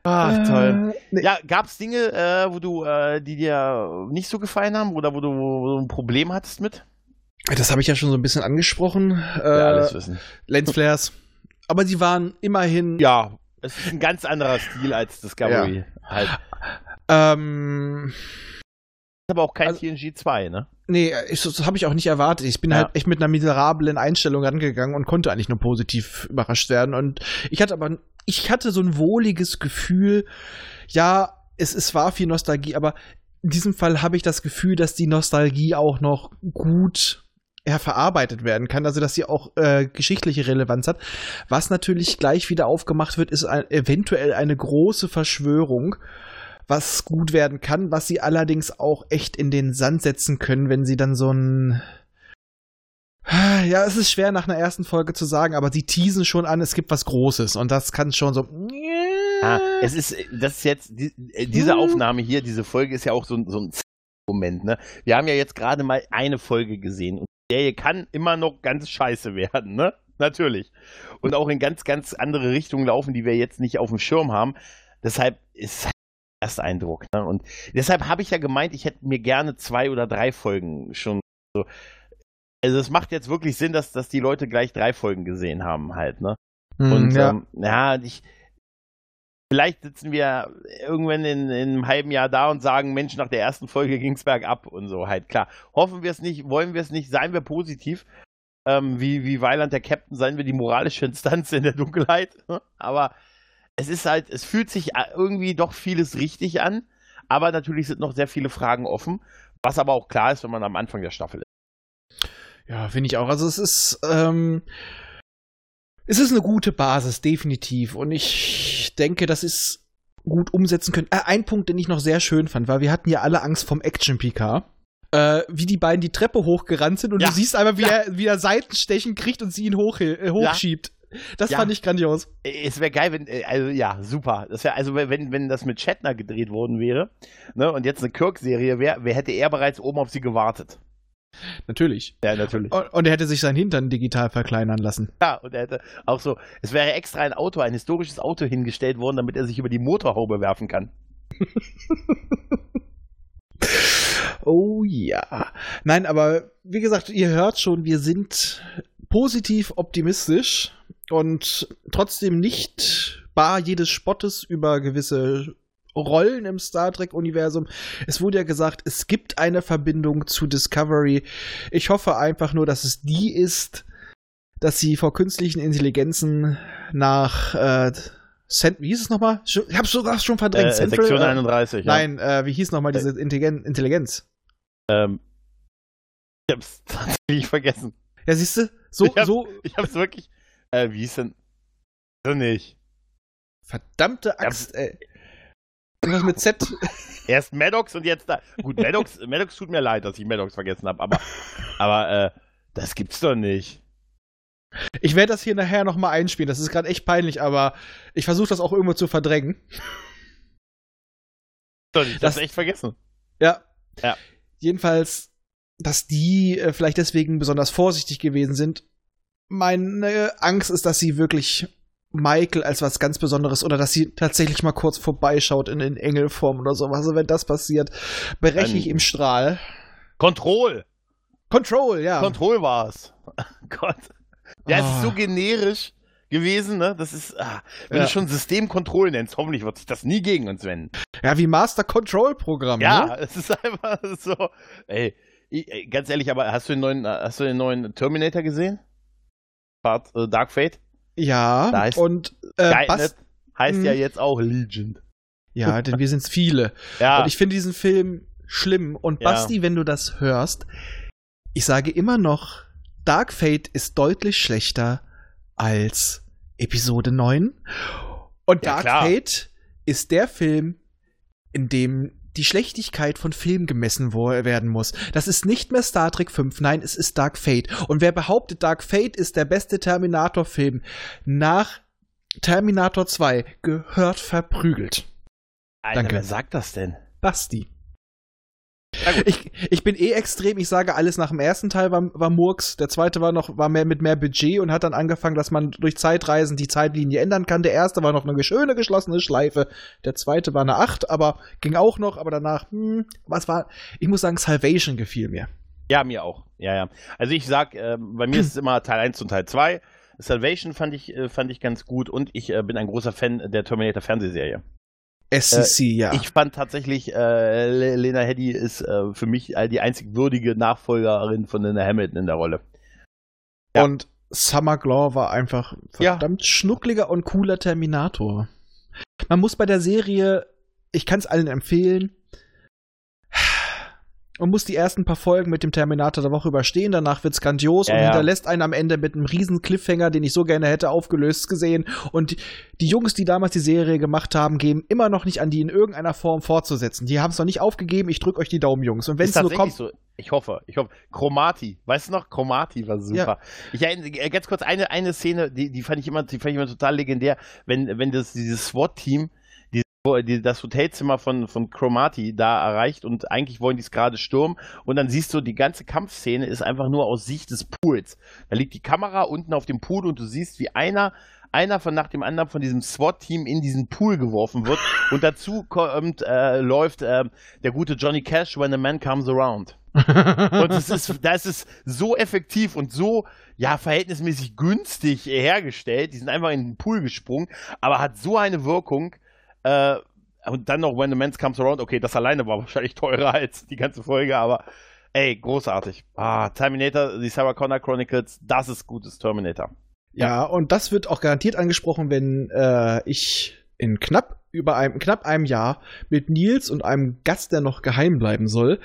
Ach, toll. Äh, nee. Ja, gab es Dinge, äh, wo du, äh, die dir nicht so gefallen haben oder wo du, wo du ein Problem hattest mit? Das habe ich ja schon so ein bisschen angesprochen. Äh, ja, alles wissen. Lensflares. Aber sie waren immerhin. Ja, es ist ein ganz anderer Stil als Discovery. Ja. Halt. Ähm. Aber auch kein also, TNG 2, ne? Nee, ich, das habe ich auch nicht erwartet. Ich bin ja. halt echt mit einer miserablen Einstellung rangegangen und konnte eigentlich nur positiv überrascht werden. Und ich hatte aber, ich hatte so ein wohliges Gefühl, ja, es, es war viel Nostalgie, aber in diesem Fall habe ich das Gefühl, dass die Nostalgie auch noch gut ja, verarbeitet werden kann, also dass sie auch äh, geschichtliche Relevanz hat. Was natürlich gleich wieder aufgemacht wird, ist ein, eventuell eine große Verschwörung, was gut werden kann, was sie allerdings auch echt in den Sand setzen können, wenn sie dann so ein ja, es ist schwer nach einer ersten Folge zu sagen, aber sie teasen schon an, es gibt was Großes und das kann schon so. Ah, es ist, das ist jetzt, die, äh, diese Hm. Aufnahme hier, diese Folge ist ja auch so, ein- so ein Moment, ne? Wir haben ja jetzt gerade mal eine Folge gesehen und Serie kann immer noch ganz scheiße werden, ne? Natürlich. Und auch in ganz, ganz andere Richtungen laufen, die wir jetzt nicht auf dem Schirm haben. Deshalb ist halt der erste Eindruck, ne? Und deshalb habe ich ja gemeint, ich hätte mir gerne zwei oder drei Folgen schon so. Also es macht jetzt wirklich Sinn, dass, dass die Leute gleich drei Folgen gesehen haben, halt, ne? Hm, Und ja. ähm, ja, ich, vielleicht sitzen wir irgendwann in, in einem halben Jahr da und sagen, Mensch, nach der ersten Folge ging's bergab und so halt. Klar, hoffen wir es nicht, wollen wir es nicht, seien wir positiv. Ähm, wie, wie Weiland der Captain, seien wir die moralische Instanz in der Dunkelheit. (laughs) Aber es ist halt, es fühlt sich irgendwie doch vieles richtig an. Aber natürlich sind noch sehr viele Fragen offen. Was aber auch klar ist, wenn man am Anfang der Staffel ist. Ja, finde ich auch. Also es ist, ähm, es ist eine gute Basis, definitiv. Und ich denke, das ist gut umsetzen können. Äh, ein Punkt, den ich noch sehr schön fand, war, wir hatten ja alle Angst vom Action-PK. Äh, wie die beiden die Treppe hochgerannt sind und Ja. du siehst einfach, wie, Ja. er, wie er Seitenstechen kriegt und sie ihn hoch, äh, hochschiebt. Das Ja. fand ich grandios. Es wäre geil, wenn, äh, also ja, super. Das wäre, also wenn, wenn das mit Shatner gedreht worden wäre, ne, und jetzt eine Kirk-Serie wäre, wer hätte er bereits oben auf sie gewartet? Natürlich. Ja, natürlich. Und, und er hätte sich seinen Hintern digital verkleinern lassen. Ja, und er hätte auch so, es wäre extra ein Auto, ein historisches Auto hingestellt worden, damit er sich über die Motorhaube werfen kann. (laughs) Oh ja. Nein, aber wie gesagt, ihr hört schon, wir sind positiv optimistisch und trotzdem nicht bar jedes Spottes über gewisse Rollen im Star Trek-Universum. Es wurde ja gesagt, es gibt eine Verbindung zu Discovery. Ich hoffe einfach nur, dass es die ist, dass sie vor künstlichen Intelligenzen nach äh, Cent wie hieß es nochmal? Ich hab's sogar schon verdrängt. Äh, Central, Sektion äh, 31, ja. Nein, äh, wie hieß nochmal diese Intelligen Intelligenz? Ähm, ich hab's (laughs) tatsächlich vergessen. Ja, siehst du, so, Ich hab- so Ich hab's wirklich, äh, wie hieß denn? So nicht. verdammte Axt, ey. Irgendwas mit Z. (laughs) Erst Maddox und jetzt da. Gut, Maddox, Maddox tut mir leid, dass ich Maddox vergessen habe, aber, aber äh, das gibt's doch nicht. Ich werde das hier nachher nochmal einspielen. Das ist gerade echt peinlich, aber ich versuche das auch irgendwo zu verdrängen. Doch Das- das echt vergessen. Ja. Ja. Jedenfalls, dass die äh, vielleicht deswegen besonders vorsichtig gewesen sind. Meine Angst ist, dass sie wirklich Michael als was ganz Besonderes oder dass sie tatsächlich mal kurz vorbeischaut in, in Engelform oder sowas. Also wenn das passiert, breche ich im Strahl. Control! Control, ja. Control war's. (laughs) Gott. Ja, es ist so Ah. generisch gewesen, ne? Das ist, ah, wenn Ja. du schon System Control nennst, hoffentlich wird sich das nie gegen uns wenden. ja, wie Master Control Programm. Ja, Ne? es ist (laughs) einfach so. Ey, ich, ganz ehrlich, aber hast du den neuen, äh, hast du den neuen Terminator gesehen? Part äh, Dark Fate? Ja. Da ist- und äh, Bas? Heißt ja jetzt auch Legend. Ja, (laughs) denn wir sind's viele. Ja, Und ich finde diesen Film schlimm. Und Ja. Basti, wenn du das hörst, ich sage immer noch, Dark Fate ist deutlich schlechter als Episode 9. Und Ja, Dark klar. Fate ist der Film, in dem die Schlechtigkeit von Film gemessen werden muss. Das ist nicht mehr Star Trek 5, nein, es ist Dark Fate. Und wer behauptet, Dark Fate ist der beste Terminator-Film nach Terminator 2, gehört verprügelt. Alter, danke. wer sagt das denn? Basti. Ich, ich bin eh extrem, ich sage alles nach dem ersten Teil war, war Murks, der zweite war noch, war mehr mit mehr Budget und hat dann angefangen, dass man durch Zeitreisen die Zeitlinie ändern kann. Der erste war noch eine schöne geschlossene Schleife, der zweite war eine 8, aber ging auch noch, aber danach, hm, was war, ich muss sagen, Salvation gefiel mir. Ja, mir auch. Ja, ja. Also ich sag, äh, bei mir ist es immer Teil 1 und Teil 2. Salvation fand ich, äh, fand ich ganz gut und ich äh, bin ein großer Fan der Terminator Fernsehserie. SCC, ja. Ich fand tatsächlich, äh, Le- Lena Headey ist äh, für mich äh, die einzig würdige Nachfolgerin von Linda Hamilton in der Rolle. ja. Und Summer Glau war einfach Ja. verdammt schnuckliger und cooler Terminator. Man muss bei der Serie, ich kann es allen empfehlen, und muss die ersten paar Folgen mit dem Terminator der Woche überstehen. Danach wird's grandios Ja, und ja. hinterlässt einen am Ende mit einem riesen Cliffhanger, den ich so gerne hätte aufgelöst gesehen. Und die Jungs, die damals die Serie gemacht haben, geben immer noch nicht an, die in irgendeiner Form fortzusetzen. Die haben es noch nicht aufgegeben. Ich drück euch die Daumen, Jungs. Und wenn es nur kommt, so. Ich hoffe, ich hoffe. Chromati, weißt du noch? Chromati war super. Ich erinnere äh, ganz kurz eine, eine Szene, die, die fand ich immer, die fand ich immer total legendär, wenn, wenn das, dieses SWAT-Team das Hotelzimmer von, von Chromati da erreicht und eigentlich wollen die es gerade stürmen und dann siehst du, die ganze Kampfszene ist einfach nur aus Sicht des Pools. Da liegt die Kamera unten auf dem Pool und du siehst, wie einer einer von nach dem anderen von diesem SWAT-Team in diesen Pool geworfen wird und dazu kommt, äh, läuft äh, der gute Johnny Cash When a Man Comes Around. Und es ist, da ist so effektiv und so, ja, verhältnismäßig günstig hergestellt. Die sind einfach in den Pool gesprungen, aber hat so eine Wirkung. Äh, und dann noch When the Man Comes Around. Okay, das alleine war wahrscheinlich teurer (laughs) als die ganze Folge, aber ey, großartig. Ah, Terminator, die Sarah Connor Chronicles, das ist gutes Terminator. Ja, und das wird auch garantiert angesprochen, wenn äh, ich in knapp über einem knapp einem Jahr mit Nils und einem Gast, der noch geheim bleiben soll,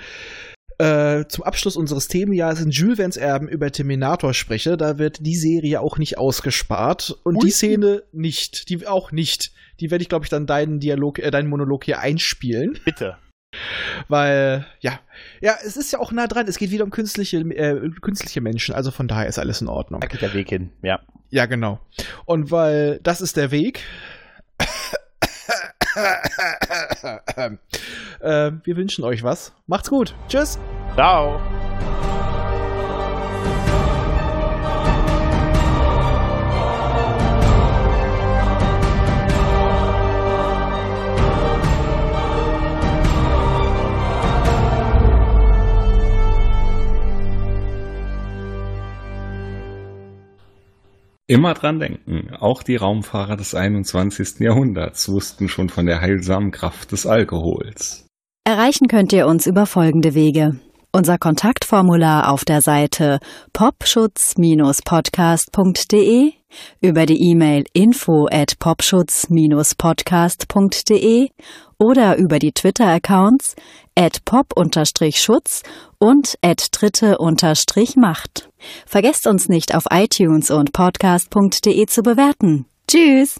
äh, zum Abschluss unseres Themenjahres in Jules Verne's Erben über Terminator spreche. Da wird die Serie auch nicht ausgespart und Ui. die Szene nicht, die auch nicht. Die werde ich, glaube ich, dann deinen Dialog, äh, deinen Monolog hier einspielen. Bitte. Weil, ja, ja, es ist ja auch nah dran. Es geht wieder um künstliche, äh, künstliche Menschen, also von daher ist alles in Ordnung. Da geht der Weg hin, ja. Ja, genau. Und weil das ist der Weg. Äh, wir wünschen euch was. Macht's gut. Tschüss. Ciao. Immer dran denken, auch die Raumfahrer des 21. Jahrhunderts wussten schon von der heilsamen Kraft des Alkohols. Erreichen könnt ihr uns über folgende Wege. Unser Kontaktformular auf der Seite popschutz-podcast.de, über die E-Mail info at popschutz-podcast.de oder über die Twitter-Accounts at pop-schutz und at dritte-macht. Vergesst uns nicht auf iTunes und podcast.de zu bewerten. Tschüss!